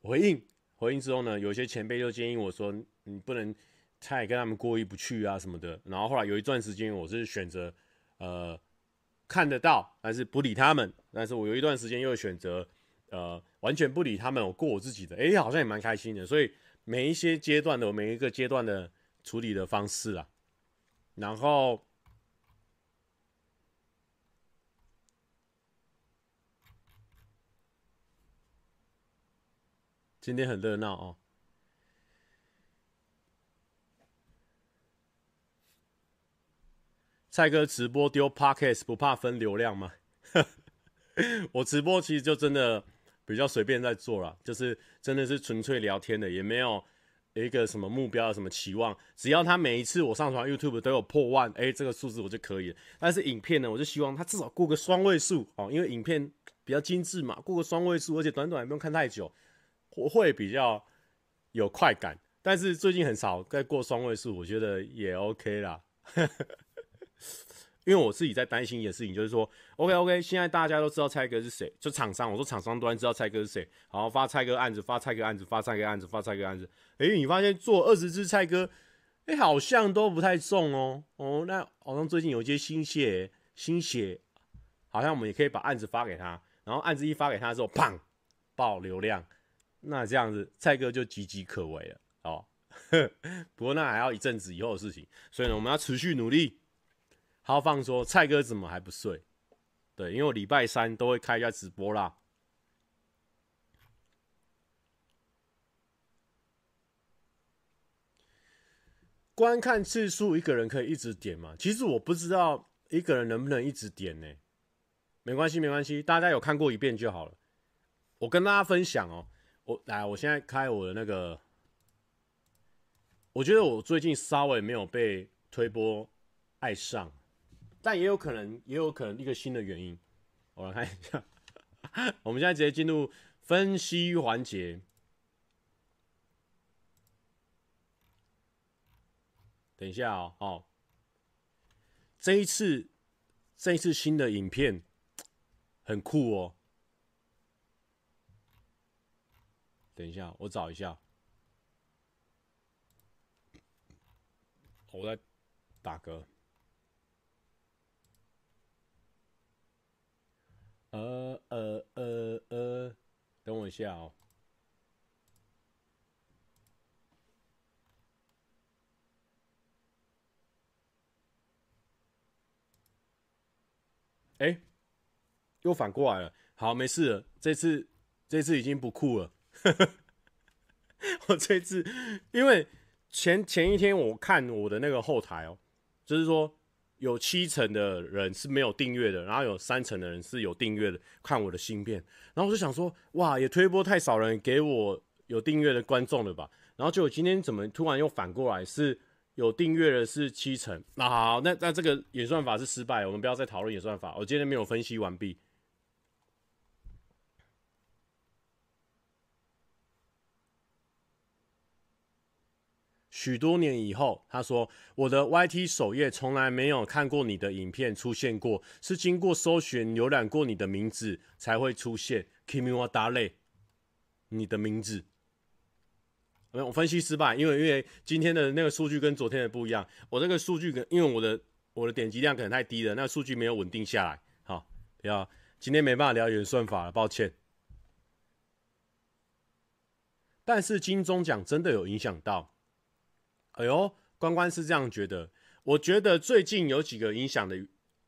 回应，回应之后呢，有些前辈就建议我说，你不能太跟他们过意不去啊什么的。然后后来有一段时间，我是选择呃看得到，但是不理他们。但是我有一段时间又选择呃完全不理他们，我过我自己的，哎，好像也蛮开心的。所以每一些阶段的，每一个阶段的处理的方式啊，然后。今天很热闹哦！蔡哥直播丢 Podcast 不怕分流量吗？(laughs) 我直播其实就真的比较随便在做了，就是真的是纯粹聊天的，也没有一个什么目标、什么期望。只要他每一次我上传 YouTube 都有破万，哎，这个数字我就可以了。但是影片呢，我就希望他至少过个双位数哦，因为影片比较精致嘛，过个双位数，而且短短也不用看太久。我会比较有快感，但是最近很少再过双位数，我觉得也 OK 啦。因为我自己在担心一件事情，就是说，OK OK，现在大家都知道蔡哥是谁，就厂商，我说厂商端知道蔡哥是谁，然后发蔡哥案子，发蔡哥案子，发蔡哥案子，发蔡哥案子。哎，你发现做二十支蔡哥，哎，好像都不太重哦。哦，那好像最近有一些新血，新血，好像我们也可以把案子发给他，然后案子一发给他之后，砰，爆流量。那这样子，蔡哥就岌岌可危了哦。(laughs) 不过那还要一阵子以后的事情，所以呢，我们要持续努力。豪放说：“蔡哥怎么还不睡？”对，因为我礼拜三都会开一下直播啦。观看次数一个人可以一直点吗？其实我不知道一个人能不能一直点呢？没关系，没关系，大家有看过一遍就好了。我跟大家分享哦。我来，我现在开我的那个。我觉得我最近稍微没有被推播爱上，但也有可能，也有可能一个新的原因。我来看一下，(laughs) 我们现在直接进入分析环节。等一下哦，哦，这一次，这一次新的影片很酷哦。等一下，我找一下。我在打嗝。呃呃呃呃，等我一下哦。哎，又反过来了。好，没事了。这次，这次已经不酷了。我 (laughs) 这次因为前前一天我看我的那个后台哦，就是说有七成的人是没有订阅的，然后有三成的人是有订阅的，看我的新片，然后我就想说，哇，也推播太少人给我有订阅的观众了吧？然后结果今天怎么突然又反过来是有订阅的是七成？那好，那那这个演算法是失败，我们不要再讨论演算法。我今天没有分析完毕。许多年以后，他说：“我的 YT 首页从来没有看过你的影片出现过，是经过搜寻浏览过你的名字才会出现。Kimi wa Dale，你的名字。我分析失败，因为因为今天的那个数据跟昨天的不一样。我这个数据跟因为我的我的点击量可能太低了，那个数据没有稳定下来。好，不要，今天没办法聊演算法了，抱歉。但是金钟奖真的有影响到。”哎呦，关关是这样觉得。我觉得最近有几个影响的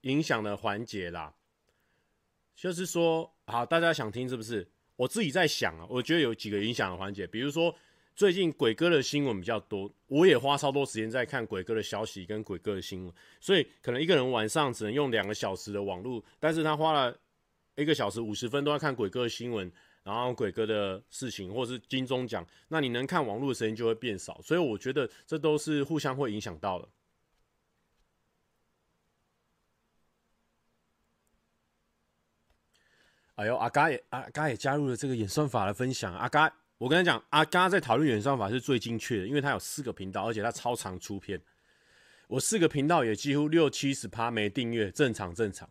影响的环节啦，就是说，好，大家想听是不是？我自己在想啊，我觉得有几个影响的环节，比如说最近鬼哥的新闻比较多，我也花超多时间在看鬼哥的消息跟鬼哥的新闻，所以可能一个人晚上只能用两个小时的网络，但是他花了一个小时五十分都在看鬼哥的新闻。然后鬼哥的事情，或是金钟奖，那你能看网络的声音就会变少，所以我觉得这都是互相会影响到的。哎呦，阿嘎也阿嘎也加入了这个演算法的分享。阿嘎，我跟他讲，阿嘎在讨论演算法是最精确的，因为他有四个频道，而且他超常出片。我四个频道也几乎六七十趴没订阅，正常正常。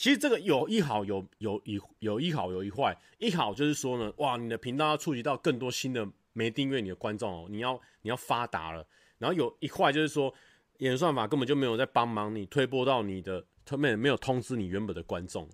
其实这个有一好有有一有一好有一坏，一好就是说呢，哇，你的频道要触及到更多新的没订阅你的观众哦，你要你要发达了。然后有一坏就是说，演算法根本就没有在帮忙你推播到你的，他们没有通知你原本的观众。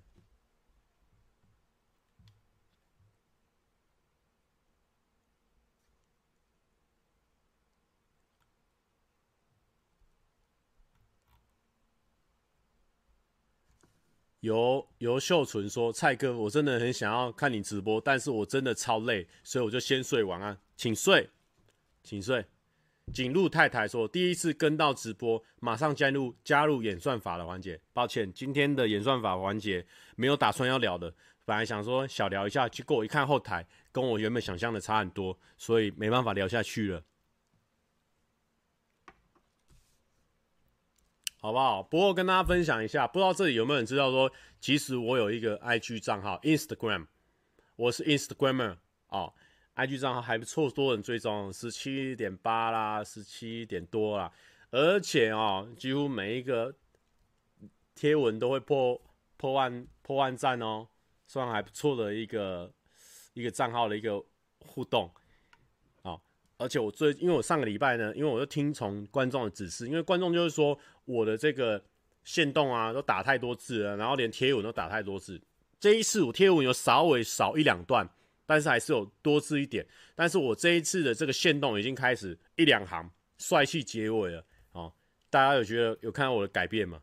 由由秀纯说：“蔡哥，我真的很想要看你直播，但是我真的超累，所以我就先睡，晚安，请睡，请睡。”景路太太说：“第一次跟到直播，马上加入加入演算法的环节。抱歉，今天的演算法环节没有打算要聊的，本来想说小聊一下，结果我一看后台，跟我原本想象的差很多，所以没办法聊下去了。”好不好？不过跟大家分享一下，不知道这里有没有人知道说，其实我有一个 IG 账号，Instagram，我是 Instagrammer 哦，IG 账号还不错，多人追踪，十七点八啦，十七点多啦，而且哦，几乎每一个贴文都会破破万破万赞哦，算还不错的一个一个账号的一个互动。而且我最，因为我上个礼拜呢，因为我就听从观众的指示，因为观众就是说我的这个线动啊都打太多字了，然后连贴文都打太多字。这一次我贴文有稍微少一两段，但是还是有多字一点。但是我这一次的这个线动已经开始一两行帅气结尾了。哦，大家有觉得有看到我的改变吗？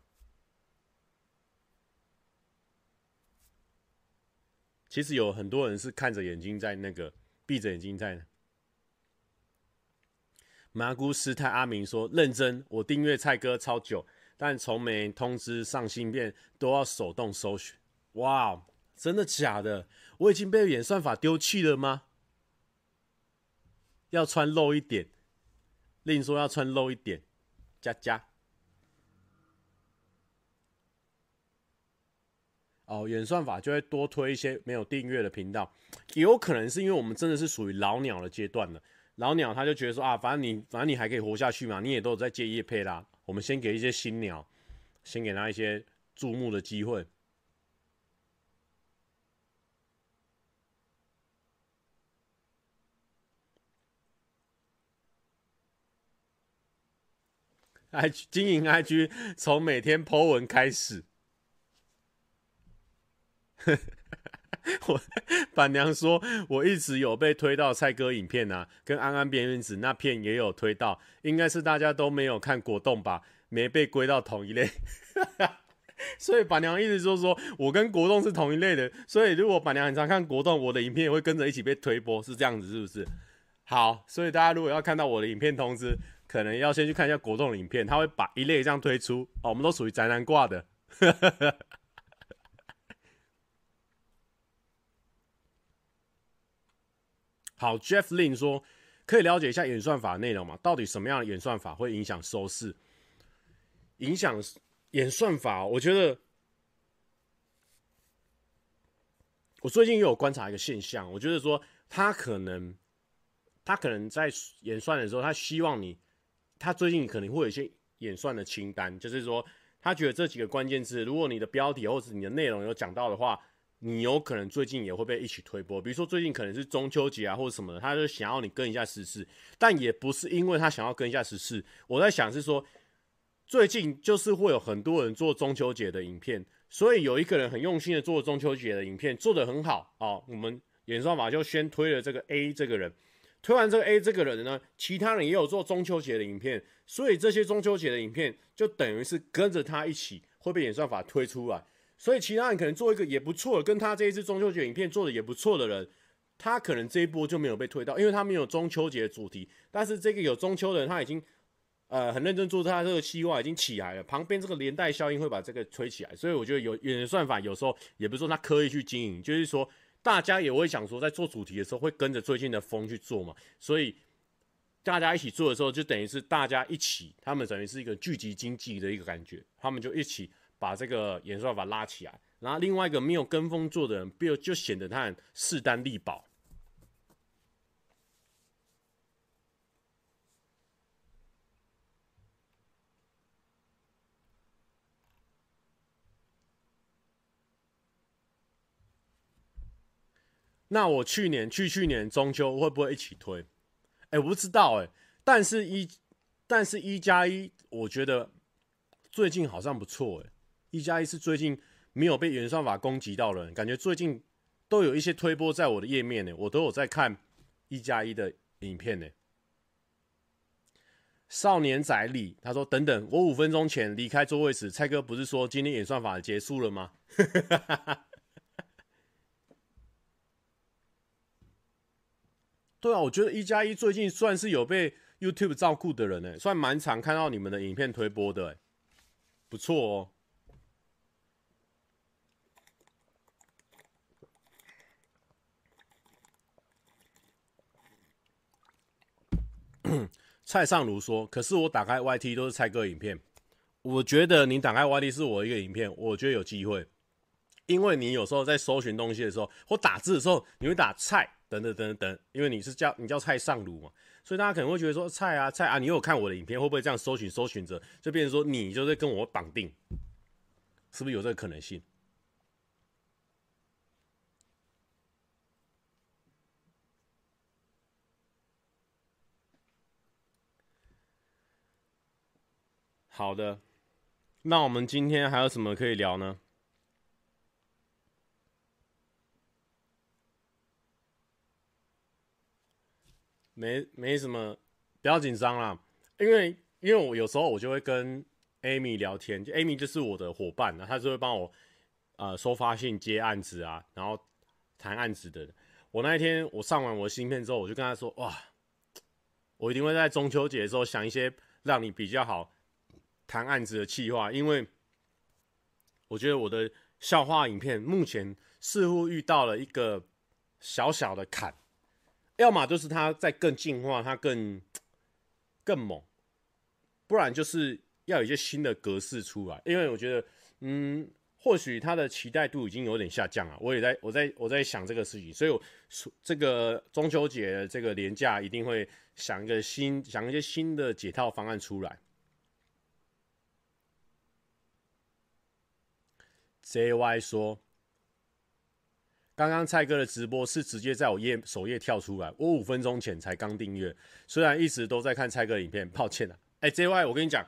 其实有很多人是看着眼睛在那个闭着眼睛在。麻姑师太阿明说：“认真，我订阅蔡哥超久，但从没通知上新片，都要手动搜寻。哇，真的假的？我已经被演算法丢弃了吗？要穿露一点，另说要穿露一点，加加。哦，演算法就会多推一些没有订阅的频道，也有可能是因为我们真的是属于老鸟的阶段了。”老鸟他就觉得说啊，反正你反正你还可以活下去嘛，你也都有在接业配啦。我们先给一些新鸟，先给他一些注目的机会。Ig 经营 IG 从每天 po 文开始。我板娘说，我一直有被推到蔡哥影片啊，跟安安边缘子那片也有推到，应该是大家都没有看果冻吧，没被归到同一类。(laughs) 所以板娘意思就是说我跟国栋是同一类的，所以如果板娘很常看国栋，我的影片也会跟着一起被推播，是这样子是不是？好，所以大家如果要看到我的影片通知，可能要先去看一下国栋的影片，他会把一类这样推出哦。我们都属于宅男挂的。(laughs) 好，Jeff Lin 说可以了解一下演算法内容吗？到底什么样的演算法会影响收视？影响演算法，我觉得我最近也有观察一个现象，我觉得说他可能他可能在演算的时候，他希望你，他最近可能会有一些演算的清单，就是说他觉得这几个关键字，如果你的标题或者你的内容有讲到的话。你有可能最近也会被一起推播，比如说最近可能是中秋节啊，或者什么的，他就想要你跟一下时事，但也不是因为他想要跟一下时事。我在想是说，最近就是会有很多人做中秋节的影片，所以有一个人很用心的做中秋节的影片，做得很好哦。我们演算法就先推了这个 A 这个人，推完这个 A 这个人呢，其他人也有做中秋节的影片，所以这些中秋节的影片就等于是跟着他一起会被演算法推出来。所以其他人可能做一个也不错，跟他这一次中秋节影片做的也不错的人，他可能这一波就没有被推到，因为他没有中秋节的主题。但是这个有中秋的人，他已经呃很认真做他这个计划，已经起来了。旁边这个连带效应会把这个推起来，所以我觉得有演算法有时候也不是说他刻意去经营，就是说大家也会想说，在做主题的时候会跟着最近的风去做嘛。所以大家一起做的时候，就等于是大家一起，他们等于是一个聚集经济的一个感觉，他们就一起。把这个演算法拉起来，然后另外一个没有跟风做的人，比如就显得他很势单力薄。那我去年去去年中秋会不会一起推？哎、我不知道哎、但是一但是一加一，我觉得最近好像不错哎、一加一是最近没有被演算法攻击到了，感觉最近都有一些推播在我的页面呢，我都有在看一加一的影片呢。少年仔里他说：“等等，我五分钟前离开座位时，蔡哥不是说今天演算法结束了吗？” (laughs) 对啊，我觉得一加一最近算是有被 YouTube 照顾的人呢，算蛮常看到你们的影片推播的，不错哦。(clears throat) 蔡尚如说：“可是我打开 YT 都是蔡哥影片，我觉得你打开 YT 是我一个影片，我觉得有机会，因为你有时候在搜寻东西的时候或打字的时候，你会打蔡等等等等，因为你是叫你叫蔡尚如嘛，所以大家可能会觉得说蔡啊蔡啊，你有看我的影片，会不会这样搜寻搜寻着就变成说你就是跟我绑定，是不是有这个可能性？”好的，那我们今天还有什么可以聊呢？没没什么，不要紧张啦，因为因为我有时候我就会跟 Amy 聊天，就 Amy 就是我的伙伴，她就会帮我呃收发信、接案子啊，然后谈案子的。我那一天我上完我的芯片之后，我就跟她说：哇，我一定会在中秋节的时候想一些让你比较好。谈案子的企划，因为我觉得我的笑话影片目前似乎遇到了一个小小的坎，要么就是它在更进化，它更更猛，不然就是要有一些新的格式出来。因为我觉得，嗯，或许它的期待度已经有点下降了。我也在我在我在想这个事情，所以我这个中秋节这个连假一定会想一个新想一些新的解套方案出来。JY 说：“刚刚蔡哥的直播是直接在我页首页跳出来，我五分钟前才刚订阅，虽然一直都在看蔡哥的影片，抱歉了、啊。哎、，JY，我跟你讲，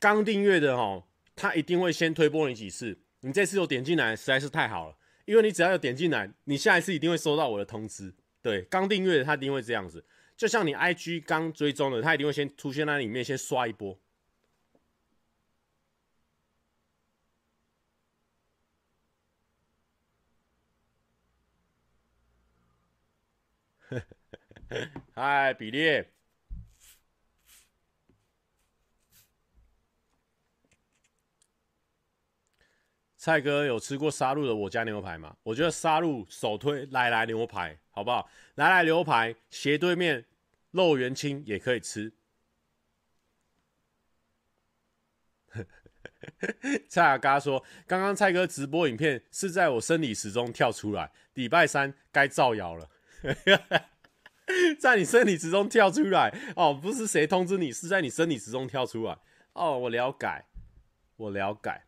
刚订阅的哦，他一定会先推播你几次。你这次有点进来，实在是太好了，因为你只要有点进来，你下一次一定会收到我的通知。对，刚订阅的他一定会这样子，就像你 IG 刚追踪的，他一定会先出现在里面，先刷一波。” (laughs) 嗨，比利。蔡哥有吃过沙鹿的我家牛排吗？我觉得沙鹿首推来来牛排，好不好？来来牛排斜对面肉圆清也可以吃。(laughs) 蔡阿嘎说：“刚刚蔡哥直播影片是在我生理时钟跳出来，礼拜三该造谣了。(laughs) 在你生理之中跳出来哦，不是谁通知你，是在你生理之中跳出来哦。我了解，我了解。”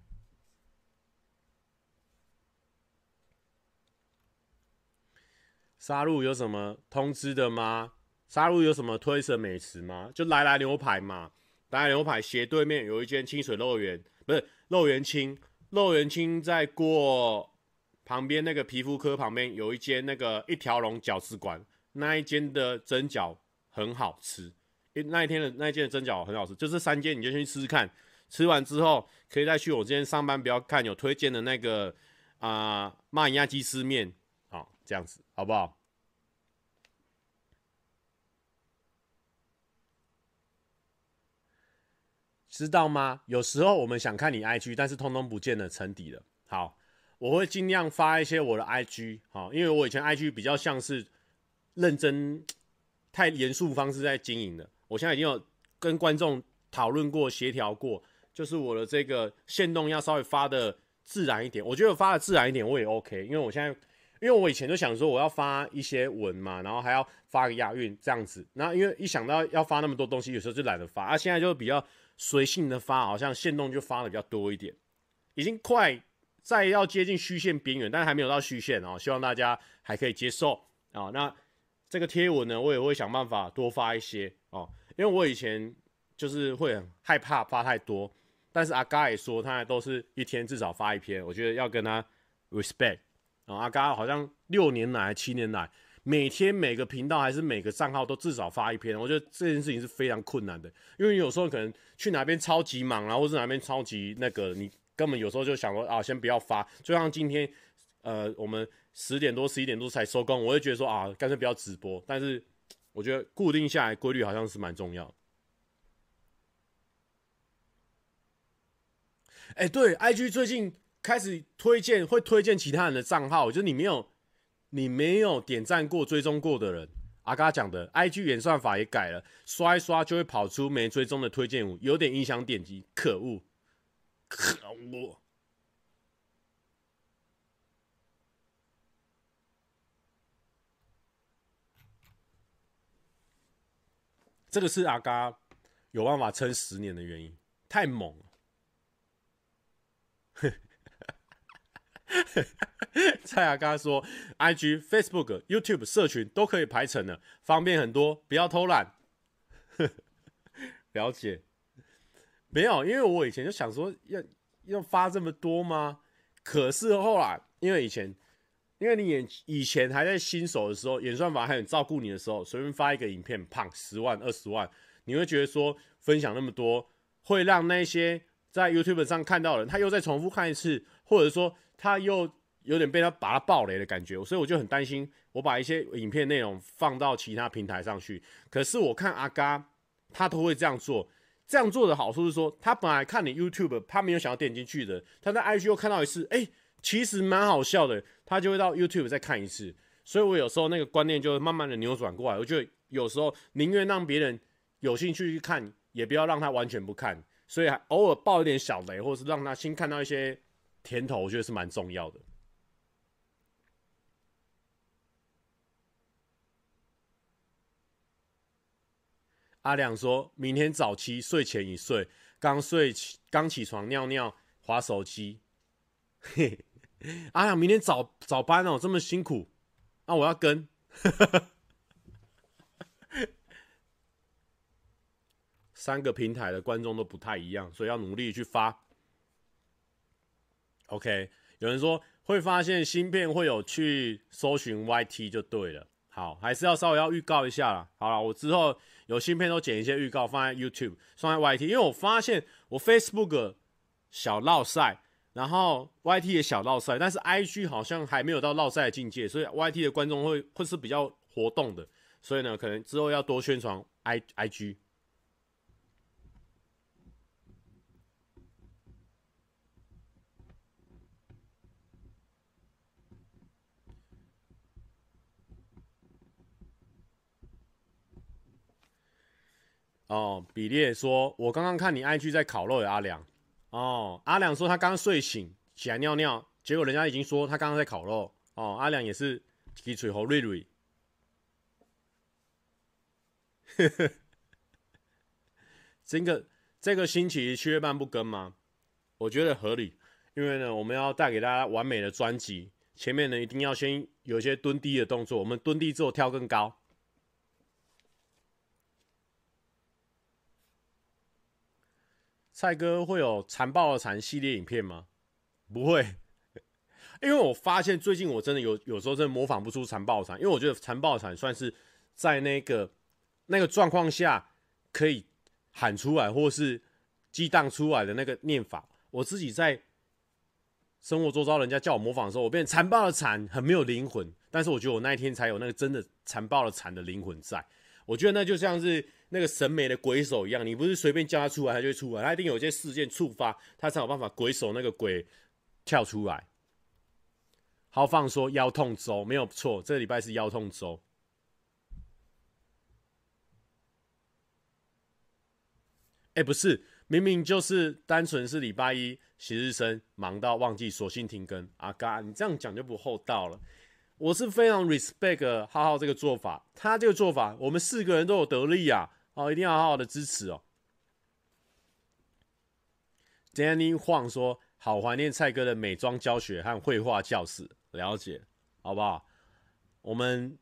沙鹿有什么通知的吗？沙鹿有什么推什美食吗？就来来牛排嘛，来来牛排斜对面有一间清水肉圆，不是肉圆清，肉圆清在过旁边那个皮肤科旁边有一间那个一条龙饺子馆，那一间的蒸饺很好吃，那一天的那一间的蒸饺很好吃，就这三间你就先去试试看，吃完之后可以再去我今天上班不要看有推荐的那个啊马尼亚鸡丝面。这样子好不好？知道吗？有时候我们想看你 IG，但是通通不见了沉底了。好，我会尽量发一些我的 IG，好，因为我以前 IG 比较像是认真、太严肃方式在经营的。我现在已经有跟观众讨论过、协调过，就是我的这个线动要稍微发的自然一点。我觉得发的自然一点我也 OK，因为我现在。因为我以前就想说我要发一些文嘛，然后还要发个押韵这样子，然后因为一想到要发那么多东西，有时候就懒得发啊。现在就比较随性的发，好像线动就发的比较多一点，已经快再要接近虚线边缘，但还没有到虚线哦。希望大家还可以接受啊。那这个贴文呢，我也会想办法多发一些哦，因为我以前就是会很害怕发太多，但是阿嘎也说他都是一天至少发一篇，我觉得要跟他 respect。啊，阿嘎好像六年来、七年来，每天每个频道还是每个账号都至少发一篇。我觉得这件事情是非常困难的，因为有时候可能去哪边超级忙啊，或是哪边超级那个，你根本有时候就想说啊，先不要发。就像今天，呃，我们十点多、十一点多才收工，我会觉得说啊，干脆不要直播。但是我觉得固定下来规律好像是蛮重要。哎，对，IG 最近。开始推荐会推荐其他人的账号，就是你没有你没有点赞过、追踪过的人。阿嘎讲的，IG 演算法也改了，刷一刷就会跑出没追踪的推荐物，有点影响点击，可恶，可恶。这个是阿嘎有办法撑十年的原因，太猛了。蔡阿嘎说：“IG、Facebook、YouTube 社群都可以排成了，方便很多，不要偷懒。(laughs) ”了解？没有，因为我以前就想说要要发这么多吗？可是后来，因为以前，因为你演以前还在新手的时候，演算法还很照顾你的时候，随便发一个影片，胖十万、二十万，你会觉得说分享那么多，会让那些在 YouTube 上看到的人，他又再重复看一次，或者说。他又有点被他把他爆雷的感觉，所以我就很担心，我把一些影片内容放到其他平台上去。可是我看阿嘎他都会这样做，这样做的好处是说，他本来看你 YouTube，他没有想要点进去的，他在 IG 又看到一次，哎、其实蛮好笑的，他就会到 YouTube 再看一次。所以我有时候那个观念就慢慢的扭转过来，我觉得有时候宁愿让别人有兴趣去看，也不要让他完全不看。所以偶尔爆一点小雷，或是让他先看到一些。甜头我觉得是蛮重要的。阿亮说明天早期睡前一睡，刚睡起刚起床尿尿滑手机。(laughs) 阿亮明天早早班哦，这么辛苦，那、我要跟。(laughs) 三个平台的观众都不太一样，所以要努力去发。OK，有人说会发现新片会有去搜寻 YT 就对了。好，还是要稍微要预告一下啦。好了，我之后有新片都剪一些预告放在 YouTube，放在 YT，因为我发现我 Facebook 小闹赛，然后 YT 也小闹赛，但是 IG 好像还没有到闹赛的境界，所以 YT 的观众会会是比较活动的，所以呢，可能之后要多宣传 IIG 哦，比列说，我刚刚看你 IG 在烤肉，阿良。哦，阿良说他刚睡醒起来尿尿，结果人家已经说他刚刚在烤肉。哦，阿良也是鸡嘴猴瑞瑞。(laughs) 这个这个星期七月半不更吗？我觉得合理，因为呢，我们要带给大家完美的专辑，前面呢一定要先有一些蹲低的动作，我们蹲低之后跳更高。蔡哥会有残暴的残系列影片吗？不会，(laughs) 因为我发现最近我真的有有时候真的模仿不出残暴的残，因为我觉得残暴的残算是在那个那个状况下可以喊出来或是激荡出来的那个念法。我自己在生活周遭人家叫我模仿的时候，我变残暴的残很没有灵魂，但是我觉得我那一天才有那个真的残暴的残的灵魂在。我觉得那就像是。那个审美的鬼手一样，你不是随便叫他出来，他就会出来，他一定有一些事件触发，他才有办法鬼手那个鬼跳出来。豪放说腰痛周没有错，这个礼拜是腰痛周。哎，不是，明明就是单纯是礼拜一，值日生忙到忘记，索性停更。阿嘎，你这样讲就不厚道了。我是非常 respect 浩浩这个做法，他这个做法，我们四个人都有得利啊。哦，一定要好好的支持哦。Danny Huang 说：“好怀念蔡哥的美妆教学和绘画教室，了解，好不好？我们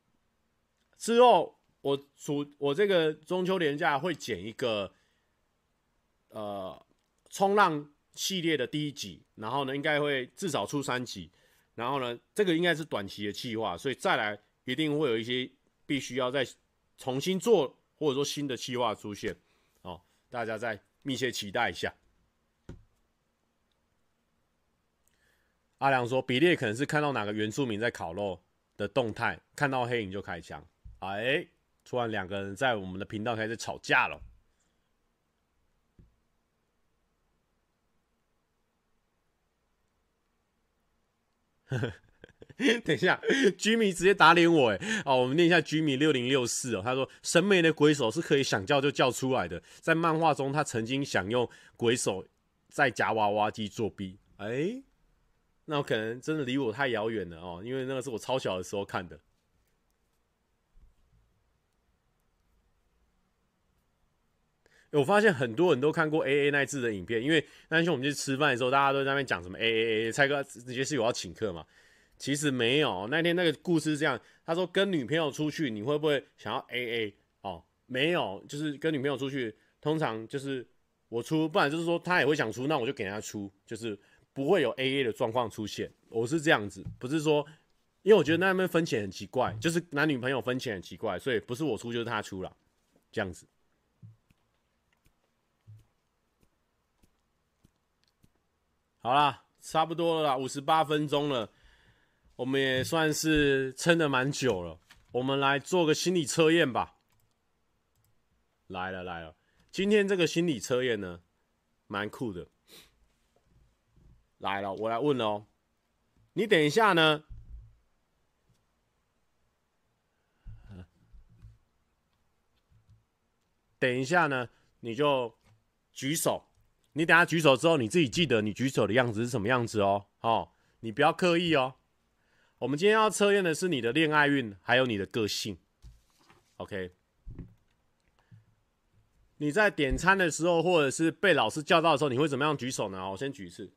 之后我出我这个中秋连假会剪一个呃冲浪系列的第一集，然后呢，应该会至少出三集，然后呢，这个应该是短期的计划，所以再来一定会有一些必须要再重新做。”或者说新的计划出现，哦，大家再密切期待一下。阿良说，比利可能是看到哪个原住民在烤肉的动态，看到黑影就开枪。哎，突然两个人在我们的频道开始吵架了。呵呵。(laughs) 等一下，Jimmy 直接打脸我哎！好，我们念一下 Jimmy 六零六四哦。他说：“审美的鬼手是可以想叫就叫出来的。在漫画中，他曾经想用鬼手在夹娃娃机作弊。哎，那我可能真的离我太遥远了哦，因为那个是我超小的时候看的。我发现很多人都看过 A A 那次的影片，因为那天我们去吃饭的时候，大家都在那边讲什么 A A A，蔡哥直接是有要请客嘛。”其实没有，那天那个故事是这样，他说跟女朋友出去，你会不会想要 AA？哦，没有，就是跟女朋友出去，通常就是我出，不然就是说他也会想出，那我就给他出，就是不会有 AA 的状况出现。我是这样子，不是说，因为我觉得那边分钱很奇怪，就是男女朋友分钱很奇怪，所以不是我出就是他出了，这样子。好啦，差不多了啦，五十八分钟了。我们也算是撑得蛮久了，我们来做个心理测验吧。来了来了，今天这个心理测验呢，蛮酷的。来了，我来问了哦。你等一下呢，等一下呢，你就举手。你等下举手之后，你自己记得你举手的样子是什么样子哦。哦，你不要刻意哦。我们今天要测验的是你的恋爱运，还有你的个性。OK，你在点餐的时候，或者是被老师叫到的时候，你会怎么样举手呢？我先举一次。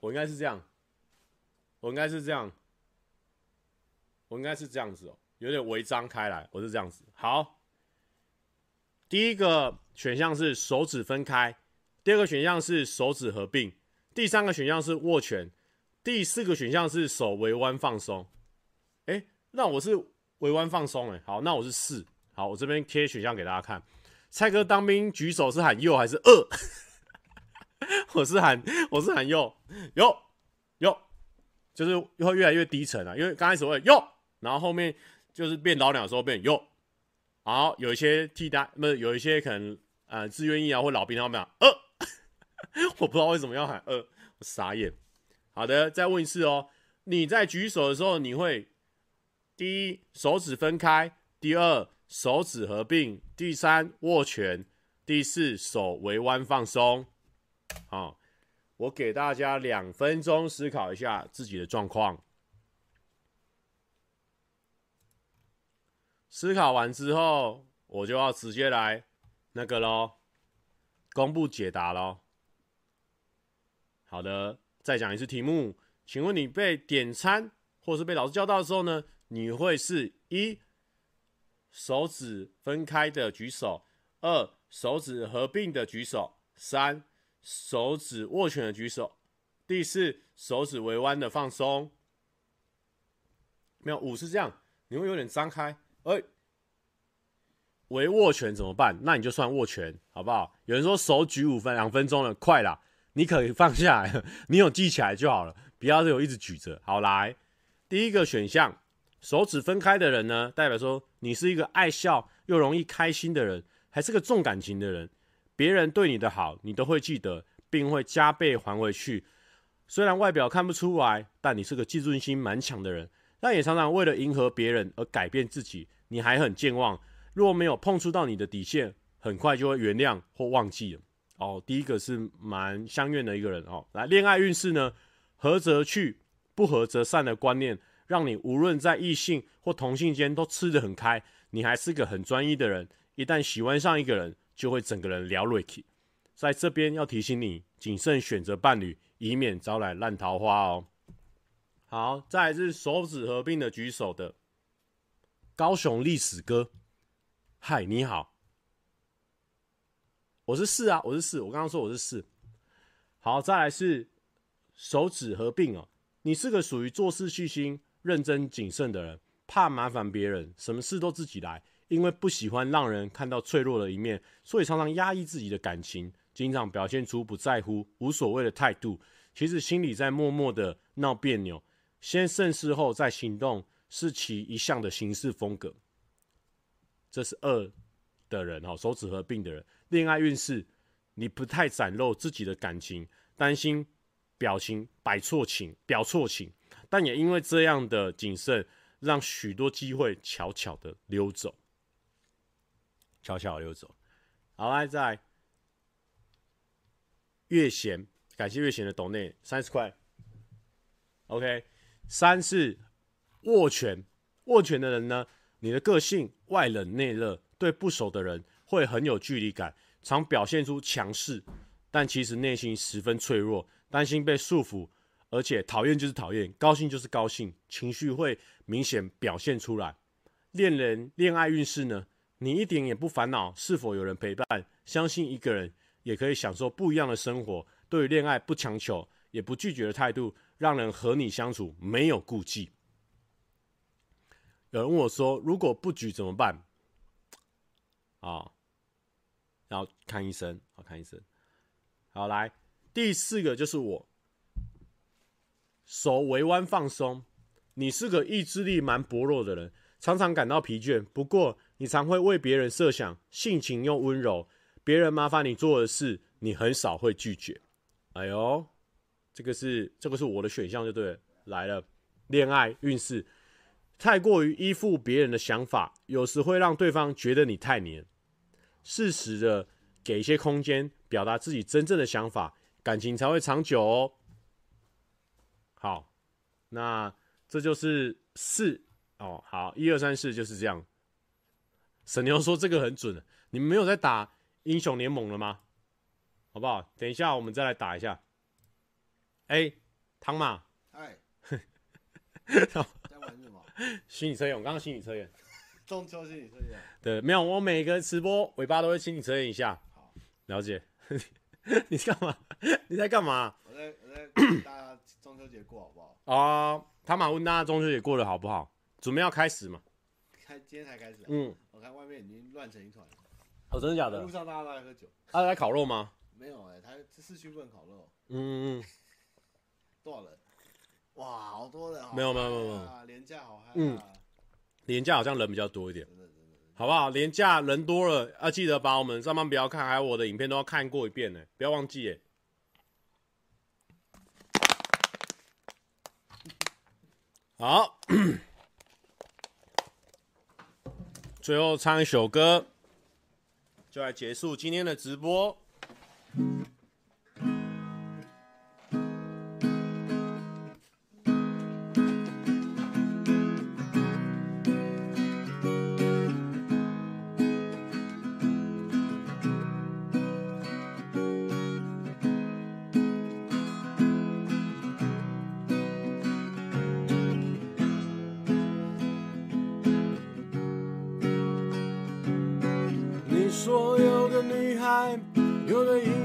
我应该是这样，我应该是这样，我应该是这样子哦，有点微张开来，我是这样子。好，第一个选项是手指分开，第二个选项是手指合并。第三个选项是握拳，第四个选项是手微弯放松。哎、那我是微弯放松哎，好，那我是四。好，我这边贴选项给大家看。蔡哥当兵举手是喊右还是二？(laughs) 我是喊我是喊右，右右就是会越来越低沉啊，因为刚开始会哟，然后后面就是变老鸟的时候变哟，好有一些替代，不是有一些可能呃自愿役啊或老兵他们讲呃，我不知道为什么要喊呃，我傻眼。好的，再问一次哦，你在举手的时候，你会第一手指分开，第二手指合并，第三握拳，第四手微弯放松，好。我给大家两分钟思考一下自己的状况。思考完之后，我就要直接来那个喽，公布解答喽。好的，再讲一次题目，请问你被点餐或是被老师叫到的时候呢？你会是一手指分开的举手，二手指合并的举手，三。手指握拳的举手，第四手指微弯的放松，没有五是这样，你会有点张开，哎、欸，微握拳怎么办？那你就算握拳，好不好？有人说手举五分两分钟了，快啦，你可以放下来，(laughs) 你有记起来就好了，不要有一直举着。好，来，第一个选项，手指分开的人呢，代表说你是一个爱笑又容易开心的人，还是个重感情的人。别人对你的好，你都会记得，并会加倍还回去。虽然外表看不出来，但你是个自尊心蛮强的人，但也常常为了迎合别人而改变自己。你还很健忘，若没有碰触到你的底线，很快就会原谅或忘记了。哦，第一个是蛮相愿的一个人哦。来，恋爱运势呢？合则去，不合则散的观念，让你无论在异性或同性间都吃得很开。你还是个很专一的人，一旦喜欢上一个人。就会整个人聊瑞气，在这边要提醒你谨慎选择伴侣，以免招来烂桃花哦。好，再来是手指合并的举手的高雄历史哥，嗨，你好，我是四啊，我是四，我刚刚说我是四。好，再来是手指合并哦，你是个属于做事细心、认真、谨慎的人，怕麻烦别人，什么事都自己来。因为不喜欢让人看到脆弱的一面，所以常常压抑自己的感情，经常表现出不在乎、无所谓的态度。其实心里在默默的闹别扭。先慎思后再行动，是其一向的行事风格。这是二的人哦，手指合并的人，恋爱运势，你不太展露自己的感情，担心表情摆错情，表错情，但也因为这样的谨慎，让许多机会悄悄的溜走。悄悄溜走，好来，再来月贤，感谢月贤的抖内三十块。OK，三是握拳，握拳的人呢，你的个性外冷内热，对不熟的人会很有距离感，常表现出强势，但其实内心十分脆弱，担心被束缚，而且讨厌就是讨厌，高兴就是高兴，情绪会明显表现出来。恋人恋爱运势呢？你一点也不烦恼是否有人陪伴，相信一个人也可以享受不一样的生活。对于恋爱不强求也不拒绝的态度，让人和你相处没有顾忌。有人问我说：“如果不举怎么办？”啊，然后看医生，好看医生。好，来第四个就是我手微弯放松。你是个意志力蛮薄弱的人，常常感到疲倦。不过，你常会为别人设想，性情又温柔，别人麻烦你做的事，你很少会拒绝。哎呦，这个是这个是我的选项就对了。来了，恋爱运势，太过于依附别人的想法，有时会让对方觉得你太黏。适时的给一些空间，表达自己真正的想法，感情才会长久哦。好，那这就是四哦。好，一二三四就是这样。沈牛说：“这个很准，你们没有在打英雄联盟了吗？好不好？等一下我们再来打一下。哎，汤马，哎，(laughs) 在玩什么？心理测验，我刚刚心理测验，中秋心理测验。对，没有，我每个直播尾巴都会心理测验一下。好，了解。(laughs) 你干嘛？(laughs) 你在干嘛？我在，我在大家中秋节过好不好？啊，他马问大家中秋节过得好不好？准备要开始嘛？开，今天才开始。嗯。”我看外面已经乱成一团了。哦，真的假的？路上大家都在喝酒。他在烤肉吗？没有哎、欸，他市区不能烤肉。嗯嗯。多少人？哇，好多人，没有没有没有没有，廉价好嗨，嗯，连假好像人比较多一点，好不好？连假人多了，要记得把我们上班不要看，还有我的影片都要看过一遍呢，不要忘记耶。好，最后唱一首歌，就来结束今天的直播。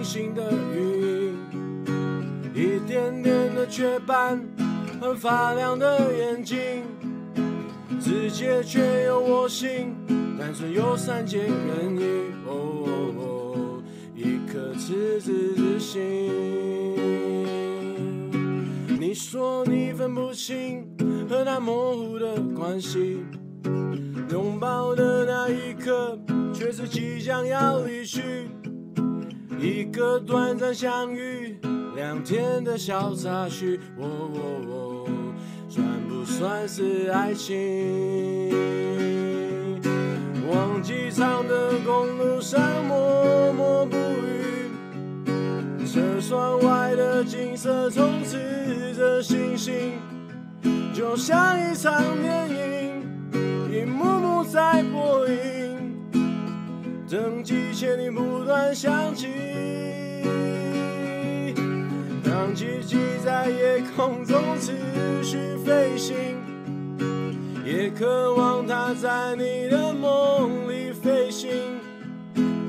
心的羽翼，一点点的雀斑和发亮的眼睛，直接却有我心，单纯又善解人意。哦哦哦，一颗赤子之心。你说你分不清和他模糊的关系，拥抱的那一刻，却是即将要离去。一个短暂相遇。两天的小插曲，哦哦哦，算不算是爱情？忘机场的公路上默默不语，车窗外的景色充斥着星星，就像一场电影，一幕幕在播映，等机前你不断响起。当奇迹在夜空中持续飞行，也渴望它在你的梦里飞行。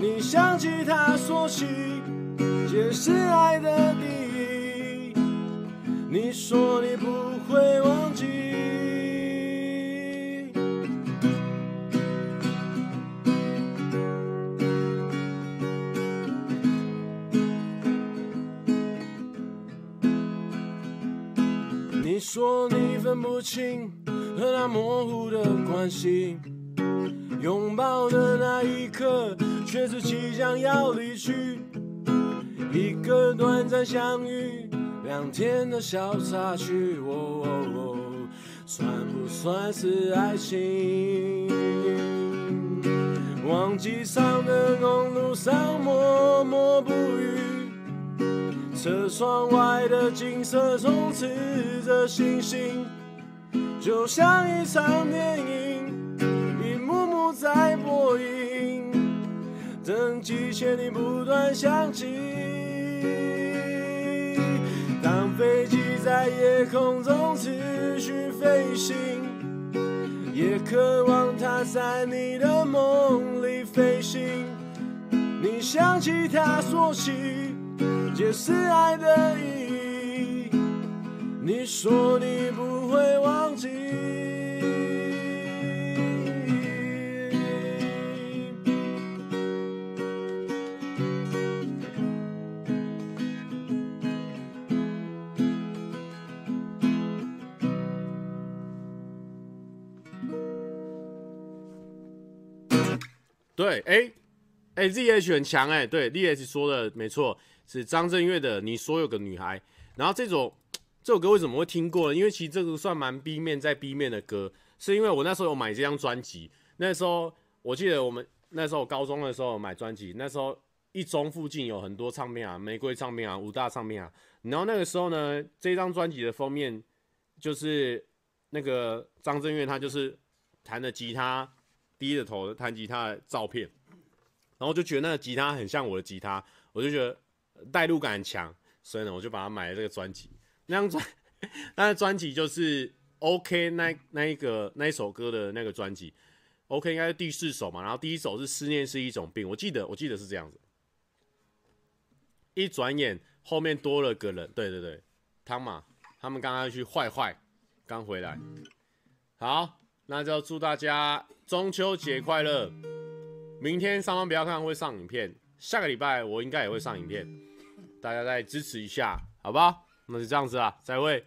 你想起他说起，皆是爱的意义。你说你不会忘记。说你分不清和那模糊的关系，拥抱的那一刻却是即将要离去。一个短暂相遇，两天的小插曲，哦，算不算是爱情？忘记上的公路上默默不语。车窗外的景色充斥着星星，就像一场电影，一幕幕在播映。等机前你不断想起，当飞机在夜空中持续飞行，也渴望它在你的梦里飞行。你想起他说起。解释爱的意义。你说你不会忘记。对，哎，哎，ZH 很强，哎，对，ZH 说的没错。是张震岳的《你所有的女孩》，然后这首这首歌为什么会听过呢？因为其实这个算蛮 B 面在 B 面的歌，是因为我那时候有买这张专辑。那时候我记得我们那时候高中的时候有买专辑，那时候一中附近有很多唱片啊，玫瑰唱片啊，五大唱片啊。然后那个时候呢，这张专辑的封面就是那个张震岳他就是弹的吉他，低着头弹吉他的照片，然后就觉得那个吉他很像我的吉他，我就觉得。代入感很强，所以呢，我就把它买了这个专辑。那张专，(laughs) 那专辑就是 OK 那那一个那一首歌的那个专辑，OK 应该是第四首嘛。然后第一首是思念是一种病，我记得我记得是这样子。一转眼后面多了个人，对对对，汤马他们刚刚去坏坏，刚回来。好，那就祝大家中秋节快乐。明天上班不要看会上影片，下个礼拜我应该也会上影片。大家再支持一下，好不好？那就这样子啦，再会。